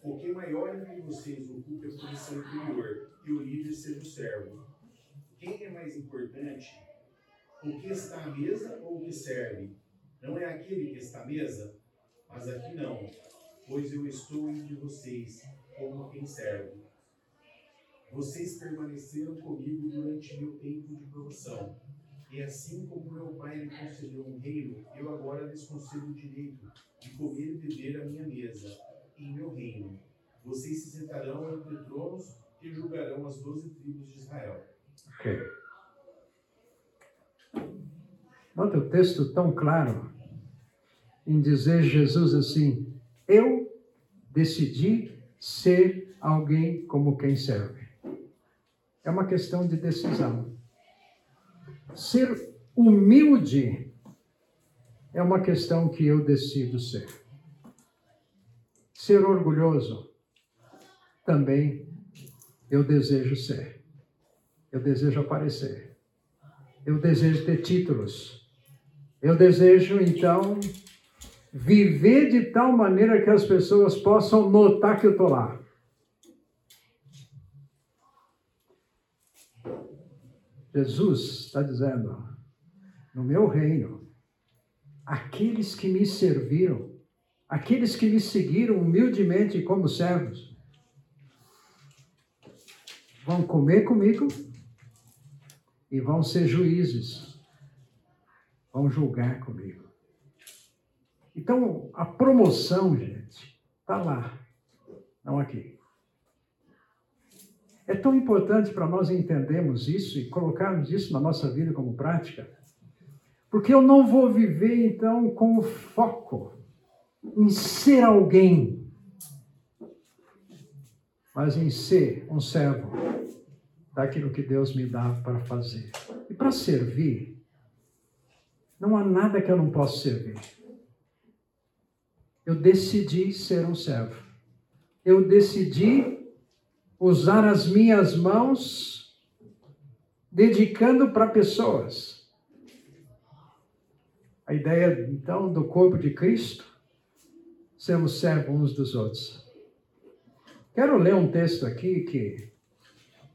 Porque maior entre vocês ocupe a posição inferior e o líder seja o servo. Quem é mais importante? O que está à mesa ou o que serve? Não é aquele que está à mesa? Mas aqui não, pois eu estou entre vocês como quem serve. Vocês permaneceram comigo durante meu tempo de promoção. E assim como meu pai me concedeu um reino, eu agora lhes concedo o direito de comer e beber a minha mesa, em meu reino. Vocês se sentarão entre tronos e julgarão as doze tribos de Israel. Ok. Nota o texto tão claro em dizer Jesus assim: Eu decidi ser alguém como quem serve. É uma questão de decisão. Ser humilde é uma questão que eu decido ser. Ser orgulhoso também eu desejo ser. Eu desejo aparecer. Eu desejo ter títulos. Eu desejo, então, viver de tal maneira que as pessoas possam notar que eu estou lá. Jesus está dizendo: no meu reino, aqueles que me serviram, aqueles que me seguiram humildemente como servos, vão comer comigo e vão ser juízes, vão julgar comigo. Então, a promoção, gente, está lá, não aqui. É tão importante para nós entendermos isso e colocarmos isso na nossa vida como prática, porque eu não vou viver então com o foco em ser alguém, mas em ser um servo daquilo que Deus me dá para fazer. E para servir, não há nada que eu não possa servir eu decidi ser um servo. Eu decidi usar as minhas mãos dedicando para pessoas. A ideia, então, do corpo de Cristo sermos servos uns dos outros. Quero ler um texto aqui que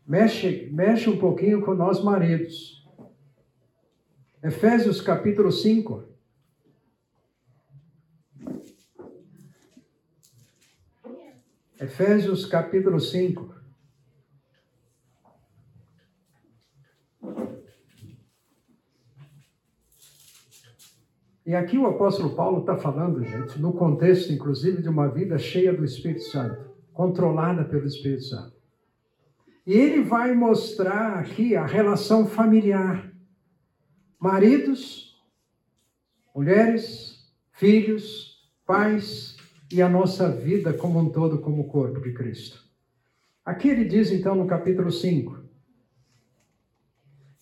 mexe, mexe um pouquinho com nós maridos. Efésios capítulo 5. Efésios capítulo 5. E aqui o apóstolo Paulo está falando, gente, no contexto, inclusive, de uma vida cheia do Espírito Santo, controlada pelo Espírito Santo. E ele vai mostrar aqui a relação familiar. Maridos, mulheres, filhos, pais e a nossa vida como um todo, como corpo de Cristo. Aqui ele diz então no capítulo 5: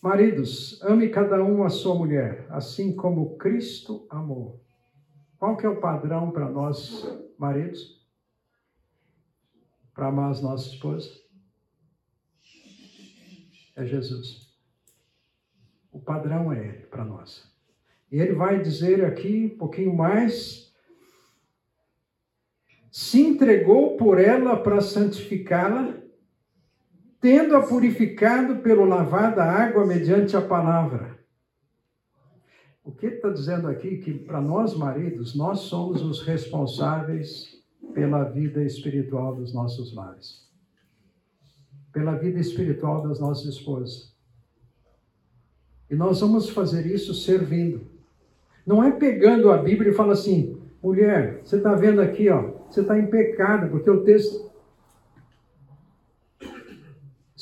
Maridos, ame cada um a sua mulher, assim como Cristo amou. Qual que é o padrão para nós, maridos? Para amar as nossas esposas? É Jesus. O padrão é ele para nós. E ele vai dizer aqui um pouquinho mais. Se entregou por ela para santificá-la tendo-a purificado pelo lavar da água mediante a palavra. O que está dizendo aqui? Que para nós, maridos, nós somos os responsáveis pela vida espiritual dos nossos lares, pela vida espiritual das nossas esposas. E nós vamos fazer isso servindo. Não é pegando a Bíblia e falando assim, mulher, você está vendo aqui, ó, você está em pecado, porque o texto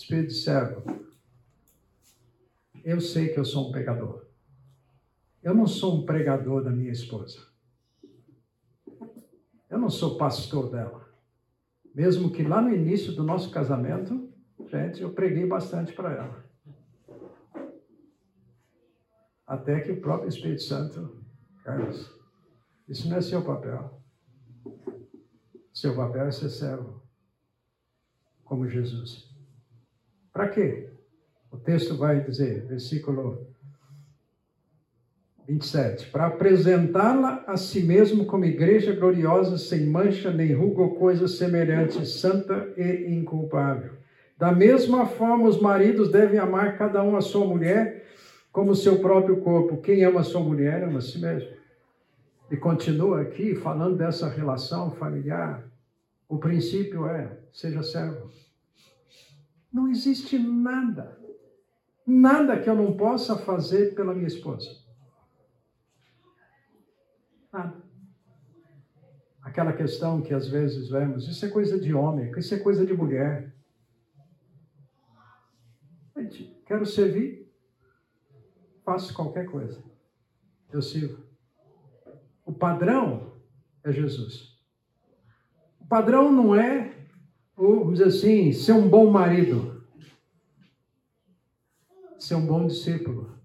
Espírito servo, eu sei que eu sou um pecador. Eu não sou um pregador da minha esposa. Eu não sou pastor dela. Mesmo que lá no início do nosso casamento, gente, eu preguei bastante para ela. Até que o próprio Espírito Santo, Carlos, isso não é seu papel. Seu papel é ser servo, como Jesus. Para quê? O texto vai dizer, versículo 27, para apresentá-la a si mesmo como igreja gloriosa, sem mancha nem ruga ou coisa semelhante, santa e inculpável. Da mesma forma, os maridos devem amar cada um a sua mulher como seu próprio corpo. Quem ama a sua mulher ama a si mesmo. E continua aqui falando dessa relação familiar. O princípio é: seja servo. Não existe nada, nada que eu não possa fazer pela minha esposa. Nada. Aquela questão que às vezes vemos, isso é coisa de homem, isso é coisa de mulher. Gente, quero servir, faço qualquer coisa. Eu sirvo. O padrão é Jesus. O padrão não é ou, vamos dizer assim, ser um bom marido, ser um bom discípulo.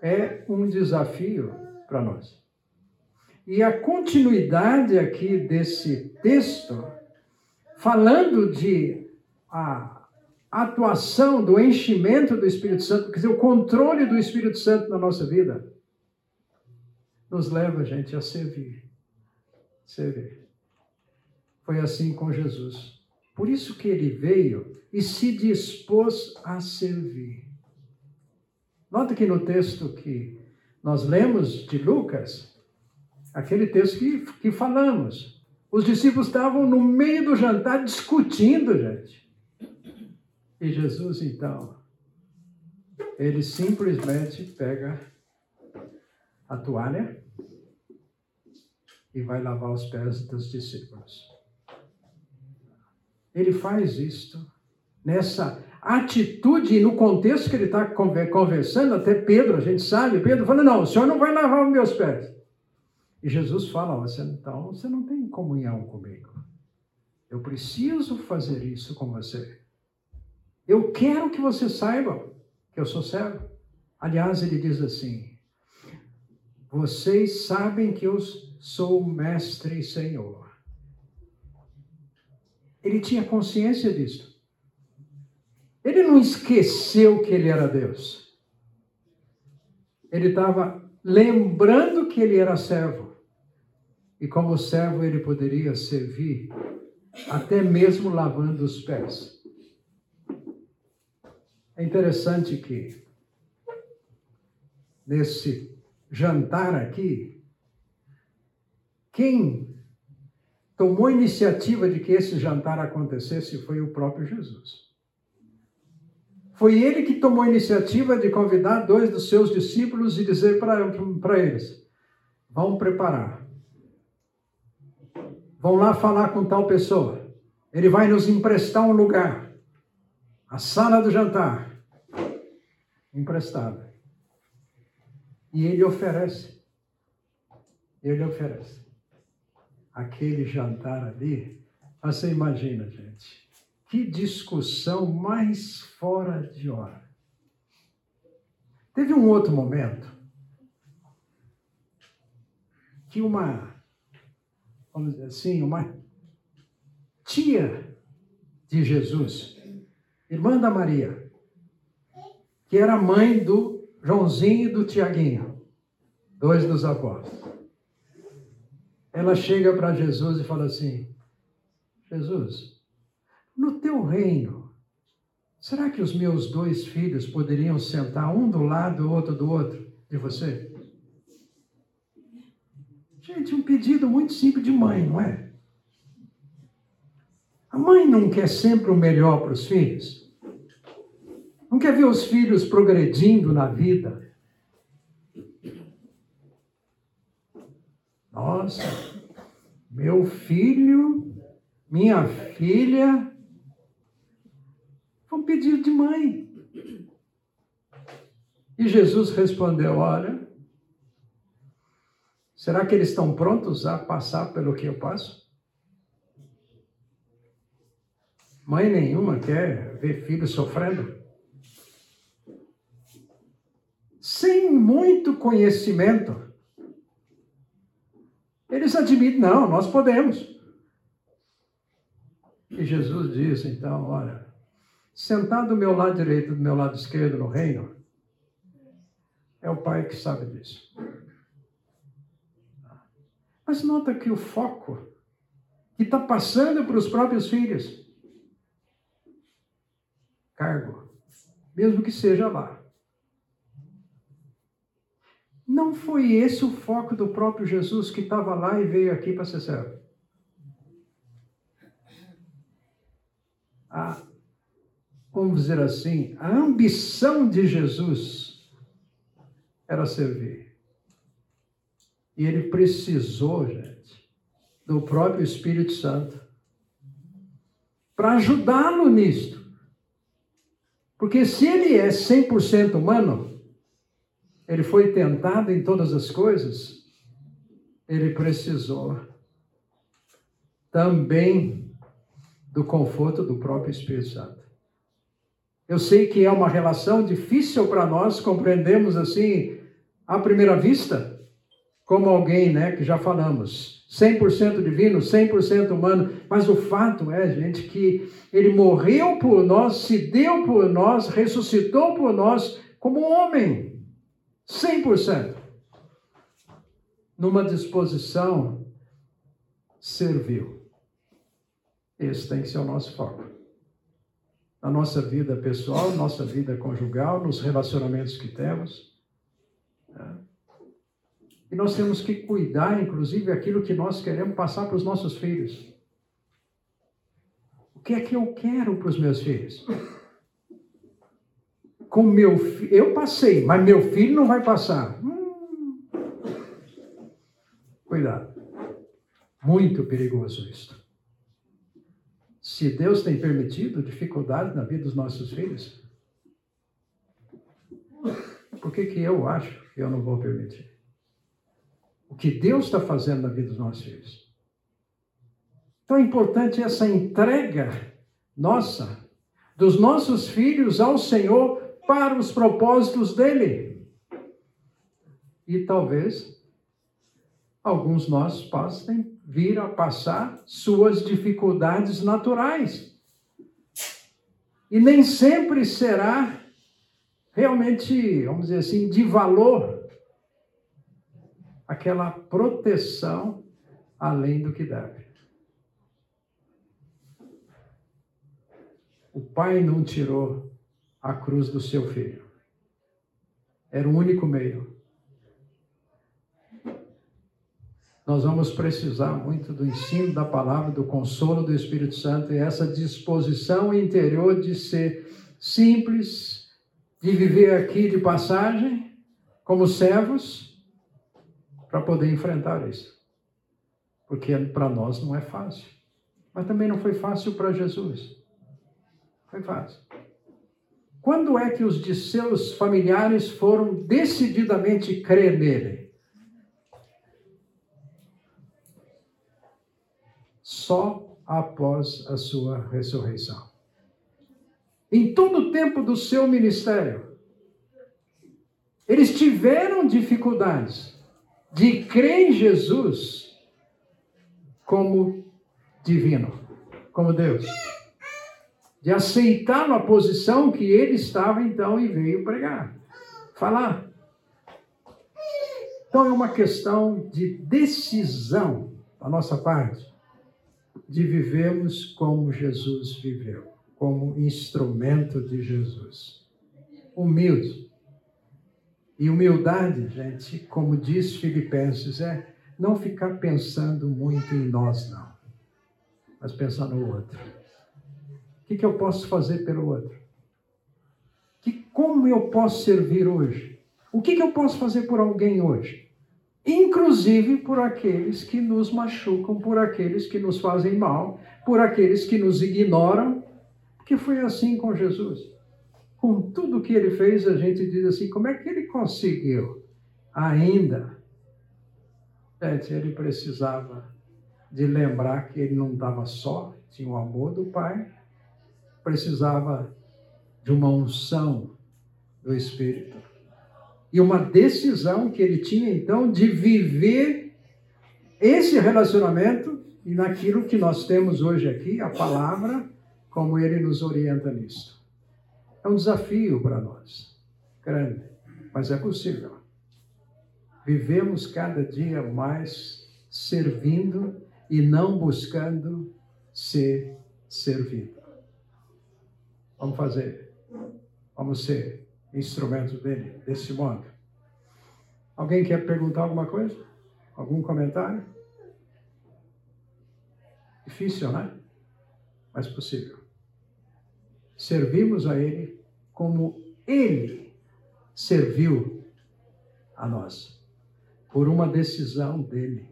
É um desafio para nós. E a continuidade aqui desse texto, falando de a atuação do enchimento do Espírito Santo, quer dizer, o controle do Espírito Santo na nossa vida, nos leva, gente, a servir. Servir. Foi assim com Jesus. Por isso que ele veio e se dispôs a servir. Nota que no texto que nós lemos de Lucas, aquele texto que, que falamos, os discípulos estavam no meio do jantar discutindo, gente. E Jesus, então, ele simplesmente pega a toalha e vai lavar os pés dos discípulos. Ele faz isto nessa atitude, no contexto que ele está conversando, até Pedro, a gente sabe, Pedro fala, não, o senhor não vai lavar os meus pés. E Jesus fala, você, então, você não tem comunhão comigo. Eu preciso fazer isso com você. Eu quero que você saiba que eu sou servo. Aliás, ele diz assim, vocês sabem que eu sou mestre e senhor. Ele tinha consciência disso. Ele não esqueceu que ele era Deus. Ele estava lembrando que ele era servo. E como servo, ele poderia servir até mesmo lavando os pés. É interessante que nesse jantar aqui, quem tomou a iniciativa de que esse jantar acontecesse foi o próprio Jesus. Foi ele que tomou a iniciativa de convidar dois dos seus discípulos e dizer para eles: vão preparar. Vão lá falar com tal pessoa. Ele vai nos emprestar um lugar. A sala do jantar. Emprestada. E ele oferece. Ele oferece. Aquele jantar ali. Você imagina, gente que discussão mais fora de hora. Teve um outro momento que uma, vamos dizer assim, uma tia de Jesus, irmã da Maria, que era mãe do Joãozinho e do Tiaguinho, dois dos apóstolos. Ela chega para Jesus e fala assim: Jesus, no teu reino, será que os meus dois filhos poderiam sentar um do lado, outro do outro de você? Gente, um pedido muito simples de mãe, não é? A mãe não quer sempre o melhor para os filhos? Não quer ver os filhos progredindo na vida? Nossa, meu filho, minha filha foi um pedido de mãe. E Jesus respondeu: Olha, será que eles estão prontos a passar pelo que eu passo? Mãe nenhuma quer ver filho sofrendo. Sem muito conhecimento. Eles admitem, não, nós podemos. E Jesus disse, então, olha, Sentado do meu lado direito, do meu lado esquerdo no reino, é o pai que sabe disso. Mas nota que o foco que está passando para os próprios filhos, cargo, mesmo que seja lá. Não foi esse o foco do próprio Jesus que estava lá e veio aqui para ser servo. A vamos dizer assim, a ambição de Jesus era servir. E ele precisou, gente, do próprio Espírito Santo para ajudá-lo nisto. Porque se ele é 100% humano, ele foi tentado em todas as coisas, ele precisou também do conforto do próprio Espírito Santo. Eu sei que é uma relação difícil para nós compreendermos assim à primeira vista, como alguém, né, que já falamos, 100% divino, 100% humano, mas o fato é, gente, que ele morreu por nós, se deu por nós, ressuscitou por nós como homem, 100%. Numa disposição servil. Esse tem que ser o nosso foco na nossa vida pessoal, nossa vida conjugal, nos relacionamentos que temos. Né? E nós temos que cuidar, inclusive, aquilo que nós queremos passar para os nossos filhos. O que é que eu quero para os meus filhos? Com meu fi... Eu passei, mas meu filho não vai passar. Hum... Cuidado. Muito perigoso isso se Deus tem permitido dificuldade na vida dos nossos filhos, por que, que eu acho que eu não vou permitir? O que Deus está fazendo na vida dos nossos filhos. Então é importante essa entrega nossa, dos nossos filhos ao Senhor para os propósitos dele. E talvez alguns nós passem vir a passar suas dificuldades naturais. E nem sempre será realmente, vamos dizer assim, de valor aquela proteção, além do que deve. O pai não tirou a cruz do seu filho. Era o único meio. Nós vamos precisar muito do ensino da palavra, do consolo do Espírito Santo e essa disposição interior de ser simples, de viver aqui de passagem, como servos, para poder enfrentar isso. Porque para nós não é fácil. Mas também não foi fácil para Jesus. Foi fácil. Quando é que os de seus familiares foram decididamente crer nele? Só após a sua ressurreição. Em todo o tempo do seu ministério, eles tiveram dificuldades de crer em Jesus como divino, como Deus de aceitar a posição que ele estava então e veio pregar, falar. Então é uma questão de decisão da nossa parte de vivermos como Jesus viveu, como instrumento de Jesus. Humilde. E humildade, gente, como diz Filipenses, é não ficar pensando muito em nós, não, mas pensar no outro que, que eu posso fazer pelo outro? Que, como eu posso servir hoje? O que, que eu posso fazer por alguém hoje? Inclusive por aqueles que nos machucam, por aqueles que nos fazem mal, por aqueles que nos ignoram, porque foi assim com Jesus. Com tudo que ele fez, a gente diz assim: como é que ele conseguiu ainda? Gente, ele precisava de lembrar que ele não estava só, tinha o amor do Pai, precisava de uma unção do Espírito. E uma decisão que ele tinha então de viver esse relacionamento e naquilo que nós temos hoje aqui, a palavra, como ele nos orienta nisso. É um desafio para nós, grande, mas é possível. Vivemos cada dia mais servindo e não buscando ser servido. Vamos fazer. Vamos ser instrumentos dele, desse modo. Alguém quer perguntar alguma coisa? Algum comentário? Difícil, né? Mas possível. Servimos a Ele como Ele serviu a nós, por uma decisão dele.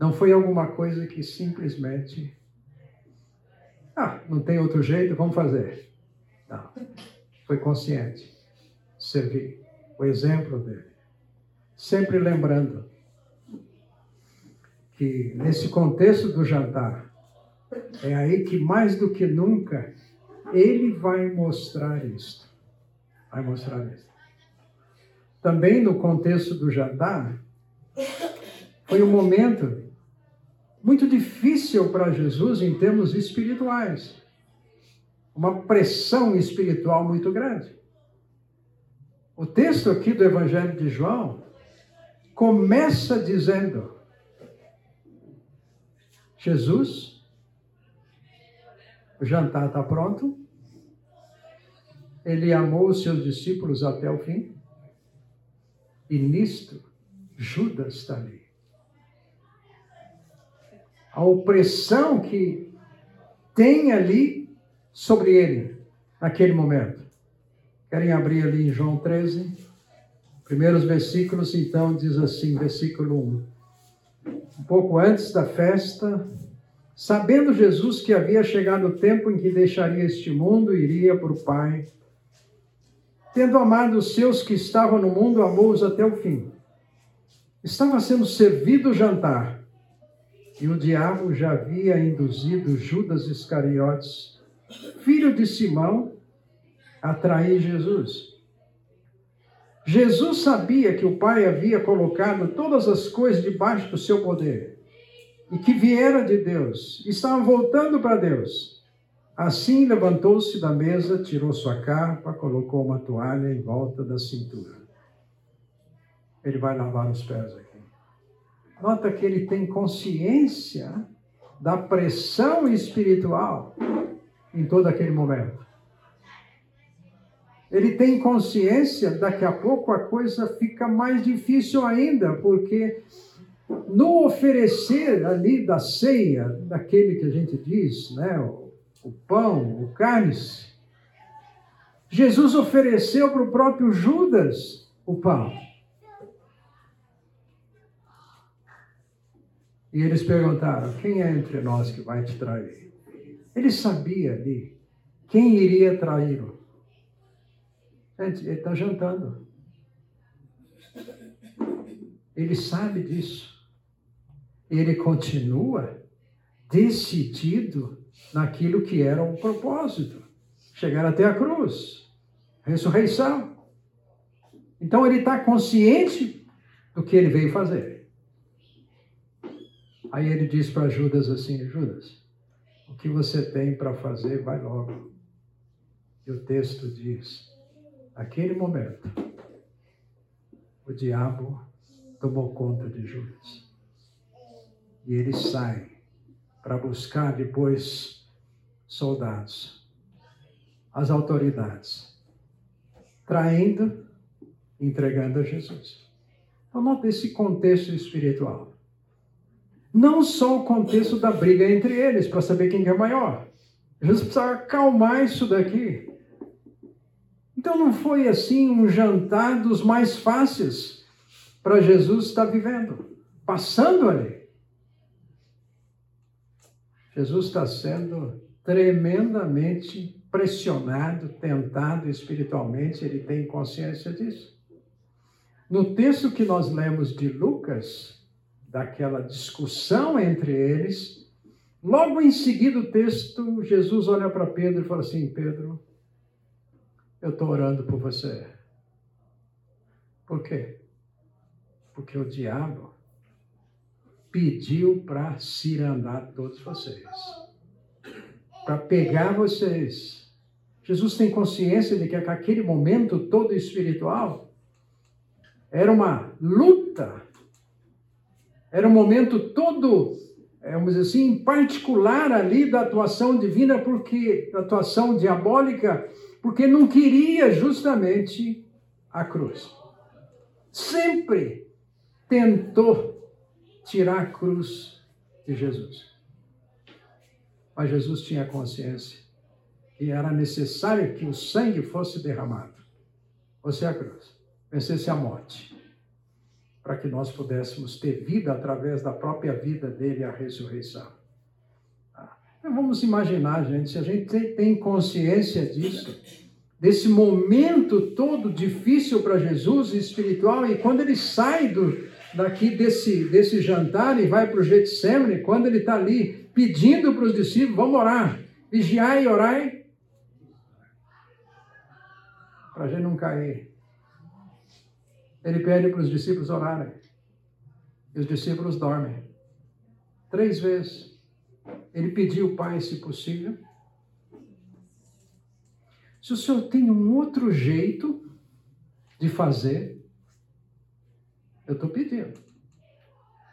Não foi alguma coisa que simplesmente ah, não tem outro jeito, vamos fazer. Não. Foi consciente. Servir. O exemplo dele. Sempre lembrando que nesse contexto do jantar, é aí que mais do que nunca ele vai mostrar isto. Vai mostrar isso. Também no contexto do jantar, foi um momento muito difícil para Jesus em termos espirituais. Uma pressão espiritual muito grande. O texto aqui do Evangelho de João começa dizendo: Jesus, o jantar está pronto, ele amou os seus discípulos até o fim, e nisto Judas está ali a opressão que tem ali sobre ele naquele momento. Querem abrir ali em João 13? Primeiros versículos, então, diz assim, versículo 1. Um pouco antes da festa, sabendo Jesus que havia chegado o tempo em que deixaria este mundo e iria para o Pai, tendo amado os seus que estavam no mundo, amou-os até o fim. Estava sendo servido o jantar e o diabo já havia induzido Judas Iscariotes, filho de Simão, a trair Jesus. Jesus sabia que o Pai havia colocado todas as coisas debaixo do seu poder e que viera de Deus, estava voltando para Deus. Assim levantou-se da mesa, tirou sua capa, colocou uma toalha em volta da cintura. Ele vai lavar os pés aqui. Nota que ele tem consciência da pressão espiritual em todo aquele momento. Ele tem consciência, daqui a pouco a coisa fica mais difícil ainda, porque no oferecer ali da ceia, daquele que a gente diz, né, o, o pão, o cálice, Jesus ofereceu para o próprio Judas o pão. E eles perguntaram: quem é entre nós que vai te trair? Ele sabia ali quem iria traí-lo. Gente, ele está jantando. Ele sabe disso. Ele continua decidido naquilo que era o propósito chegar até a cruz ressurreição. Então ele está consciente do que ele veio fazer. Aí ele diz para Judas assim: Judas, o que você tem para fazer, vai logo. E o texto diz: naquele momento, o diabo tomou conta de Judas. E ele sai para buscar depois soldados, as autoridades, traindo, entregando a Jesus. Então, nota esse contexto espiritual. Não só o contexto da briga entre eles, para saber quem é maior. Jesus precisava acalmar isso daqui. Então não foi assim um jantar dos mais fáceis para Jesus estar vivendo, passando ali. Jesus está sendo tremendamente pressionado, tentado espiritualmente, ele tem consciência disso. No texto que nós lemos de Lucas, daquela discussão entre eles, logo em seguida o texto, Jesus olha para Pedro e fala assim: Pedro, eu estou orando por você. Por quê? Porque o diabo pediu para cirandar todos vocês, para pegar vocês. Jesus tem consciência de que aquele momento todo espiritual era uma luta, era um momento todo, vamos dizer assim, particular ali da atuação divina, porque da atuação diabólica, porque não queria justamente a cruz. Sempre tentou tirar a cruz de Jesus. Mas Jesus tinha consciência que era necessário que o sangue fosse derramado, fosse a cruz, vencesse a morte, para que nós pudéssemos ter vida através da própria vida dele, a ressurreição. Vamos imaginar, gente, se a gente tem consciência disso, desse momento todo difícil para Jesus espiritual, e quando ele sai do, daqui desse, desse jantar e vai para o Getsemane, quando ele está ali pedindo para os discípulos, vamos orar, vigiai e orai, para a gente não cair. Ele pede para os discípulos orarem, e os discípulos dormem. Três vezes. Ele pediu, Pai, se possível. Se o senhor tem um outro jeito de fazer, eu estou pedindo.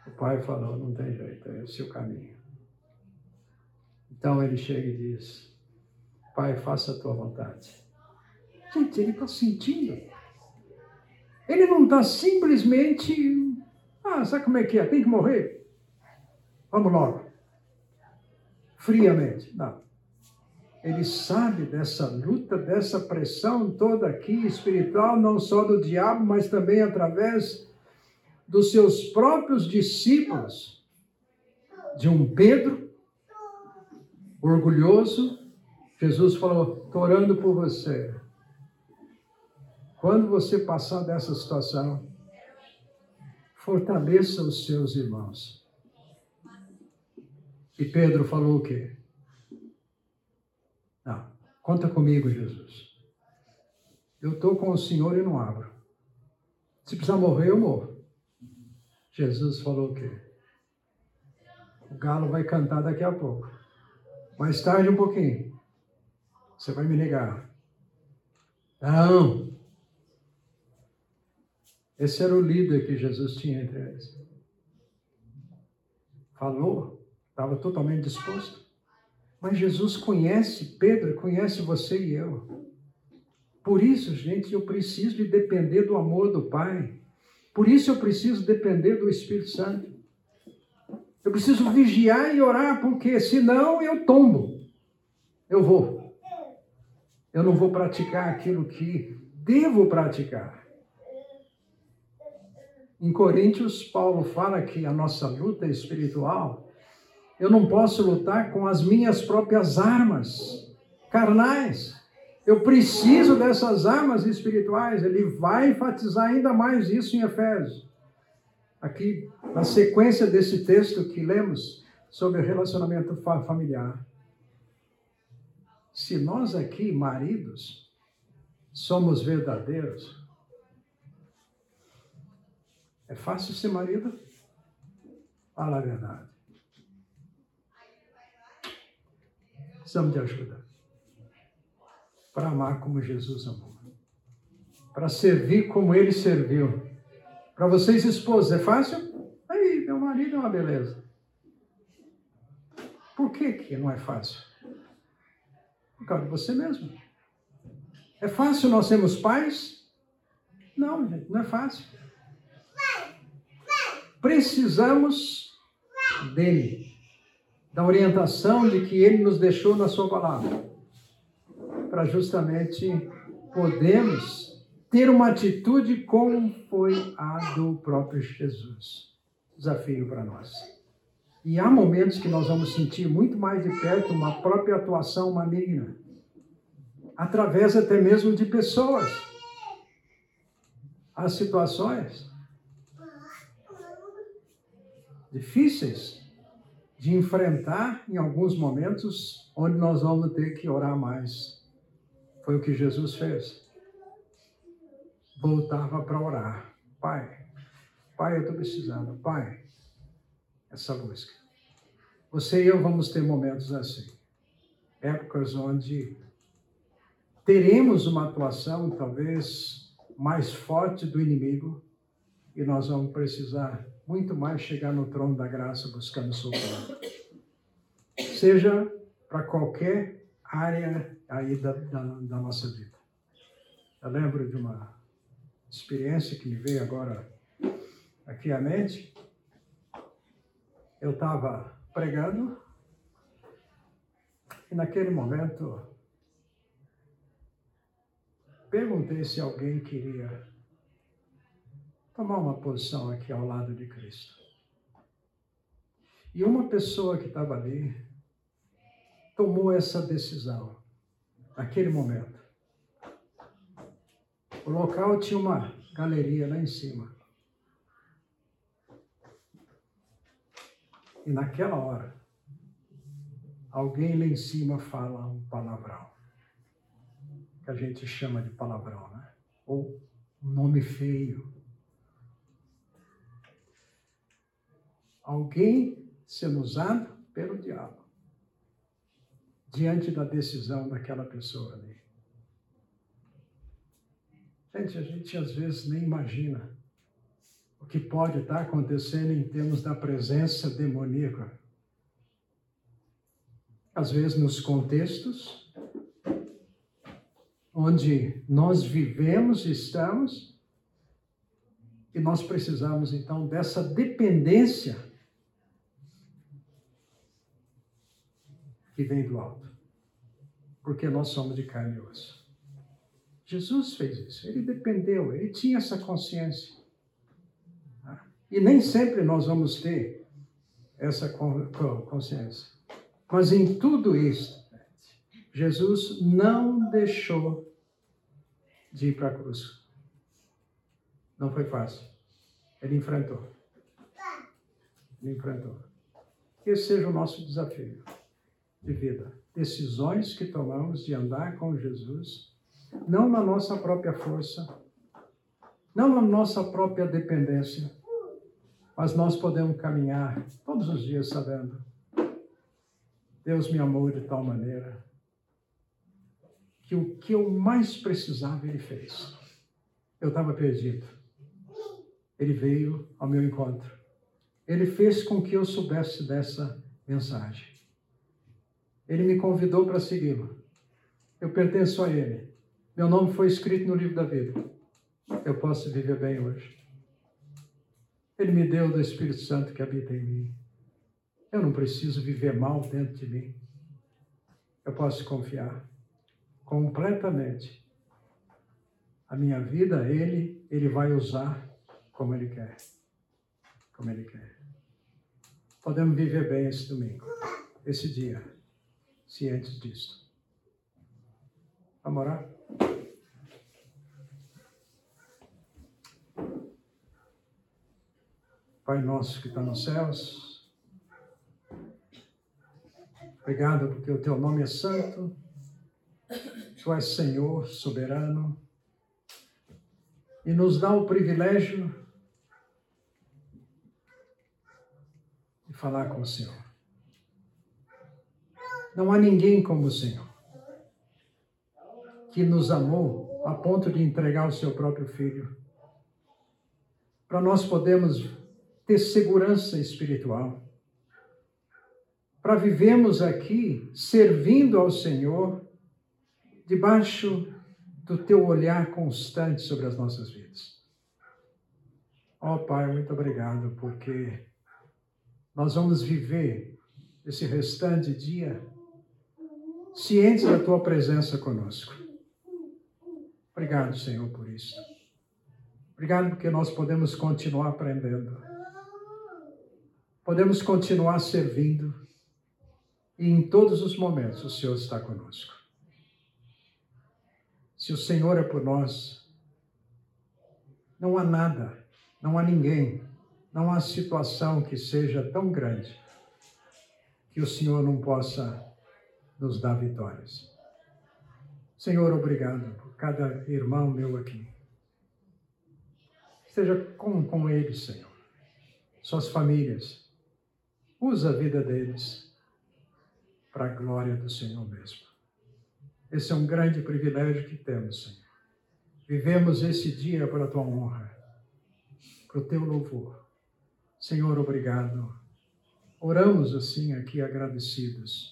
O pai falou: não tem jeito, é esse o caminho. Então ele chega e diz: Pai, faça a tua vontade. Gente, ele está sentindo. Ele não está simplesmente. Ah, sabe como é que é? Tem que morrer. Vamos logo friamente. Não. Ele sabe dessa luta, dessa pressão toda aqui espiritual, não só do diabo, mas também através dos seus próprios discípulos, de um Pedro orgulhoso. Jesus falou: estou orando por você. Quando você passar dessa situação, fortaleça os seus irmãos. E Pedro falou o quê? Não, conta comigo, Jesus. Eu estou com o Senhor e não abro. Se precisar morrer, eu morro. Jesus falou o quê? O galo vai cantar daqui a pouco. Mais tarde um pouquinho. Você vai me negar. Não. Esse era o líder que Jesus tinha entre eles. falou, estava totalmente disposto. Mas Jesus conhece Pedro, conhece você e eu. Por isso, gente, eu preciso de depender do amor do Pai. Por isso eu preciso depender do Espírito Santo. Eu preciso vigiar e orar, porque senão eu tombo. Eu vou. Eu não vou praticar aquilo que devo praticar. Em Coríntios, Paulo fala que a nossa luta espiritual, eu não posso lutar com as minhas próprias armas carnais. Eu preciso dessas armas espirituais. Ele vai enfatizar ainda mais isso em Efésios. Aqui, na sequência desse texto que lemos sobre o relacionamento familiar. Se nós aqui, maridos, somos verdadeiros, é fácil ser marido? Fala a verdade. Precisamos de ajuda para amar como Jesus amou, para servir como ele serviu. Para vocês, esposas, é fácil? Aí, meu marido é uma beleza. Por que, que não é fácil? Por causa de você mesmo. É fácil nós sermos pais? Não, não é fácil. Precisamos dele, da orientação de que ele nos deixou na sua palavra para justamente podermos ter uma atitude como foi a do próprio Jesus. Desafio para nós. E há momentos que nós vamos sentir muito mais de perto uma própria atuação maligna, através até mesmo de pessoas. Há situações difíceis de enfrentar em alguns momentos, onde nós vamos ter que orar mais foi o que Jesus fez. Voltava para orar. Pai, Pai, eu estou precisando. Pai, essa música. Você e eu vamos ter momentos assim. Épocas onde teremos uma atuação talvez mais forte do inimigo e nós vamos precisar muito mais chegar no trono da graça buscando socorro. Seja para qualquer área aí da, da, da nossa vida. Eu lembro de uma experiência que me veio agora aqui à mente. Eu estava pregando e naquele momento perguntei se alguém queria tomar uma posição aqui ao lado de Cristo. E uma pessoa que estava ali tomou essa decisão naquele momento. O local tinha uma galeria lá em cima. E naquela hora, alguém lá em cima fala um palavrão, que a gente chama de palavrão, né? Ou um nome feio. Alguém sendo usado pelo diabo diante da decisão daquela pessoa ali. Gente, a gente às vezes nem imagina o que pode estar acontecendo em termos da presença demoníaca. Às vezes nos contextos onde nós vivemos e estamos, e nós precisamos então dessa dependência que vem do alto. Porque nós somos de carne e osso. Jesus fez isso, ele dependeu, ele tinha essa consciência. E nem sempre nós vamos ter essa consciência. Mas em tudo isso, Jesus não deixou de ir para a cruz. Não foi fácil. Ele enfrentou. Ele enfrentou. Esse seja o nosso desafio de vida. Decisões que tomamos de andar com Jesus, não na nossa própria força, não na nossa própria dependência, mas nós podemos caminhar todos os dias sabendo: Deus me amou de tal maneira que o que eu mais precisava Ele fez. Eu estava perdido. Ele veio ao meu encontro ele fez com que eu soubesse dessa mensagem. Ele me convidou para segui-lo. Eu pertenço a ele. Meu nome foi escrito no livro da vida. Eu posso viver bem hoje. Ele me deu do Espírito Santo que habita em mim. Eu não preciso viver mal dentro de mim. Eu posso confiar completamente. A minha vida, ele, ele vai usar como ele quer. Como ele quer. Podemos viver bem esse domingo, esse dia, cientes disso. Vamos orar? Pai nosso que está nos céus, Obrigado porque o teu nome é santo, tu és Senhor soberano e nos dá o privilégio de falar com o Senhor. Não há ninguém como o Senhor que nos amou a ponto de entregar o seu próprio filho para nós podermos ter segurança espiritual para vivermos aqui servindo ao Senhor debaixo do teu olhar constante sobre as nossas vidas. Ó oh, Pai, muito obrigado, porque nós vamos viver esse restante dia cientes da tua presença conosco. Obrigado, Senhor, por isso. Obrigado porque nós podemos continuar aprendendo. Podemos continuar servindo e em todos os momentos o Senhor está conosco. Se o Senhor é por nós, não há nada, não há ninguém, não há situação que seja tão grande que o Senhor não possa nos dar vitórias. Senhor, obrigado por cada irmão meu aqui. Esteja com, com eles, Senhor. Suas famílias. Usa a vida deles para a glória do Senhor mesmo. Esse é um grande privilégio que temos, Senhor. Vivemos esse dia para a tua honra, para o teu louvor. Senhor, obrigado. Oramos assim aqui agradecidos,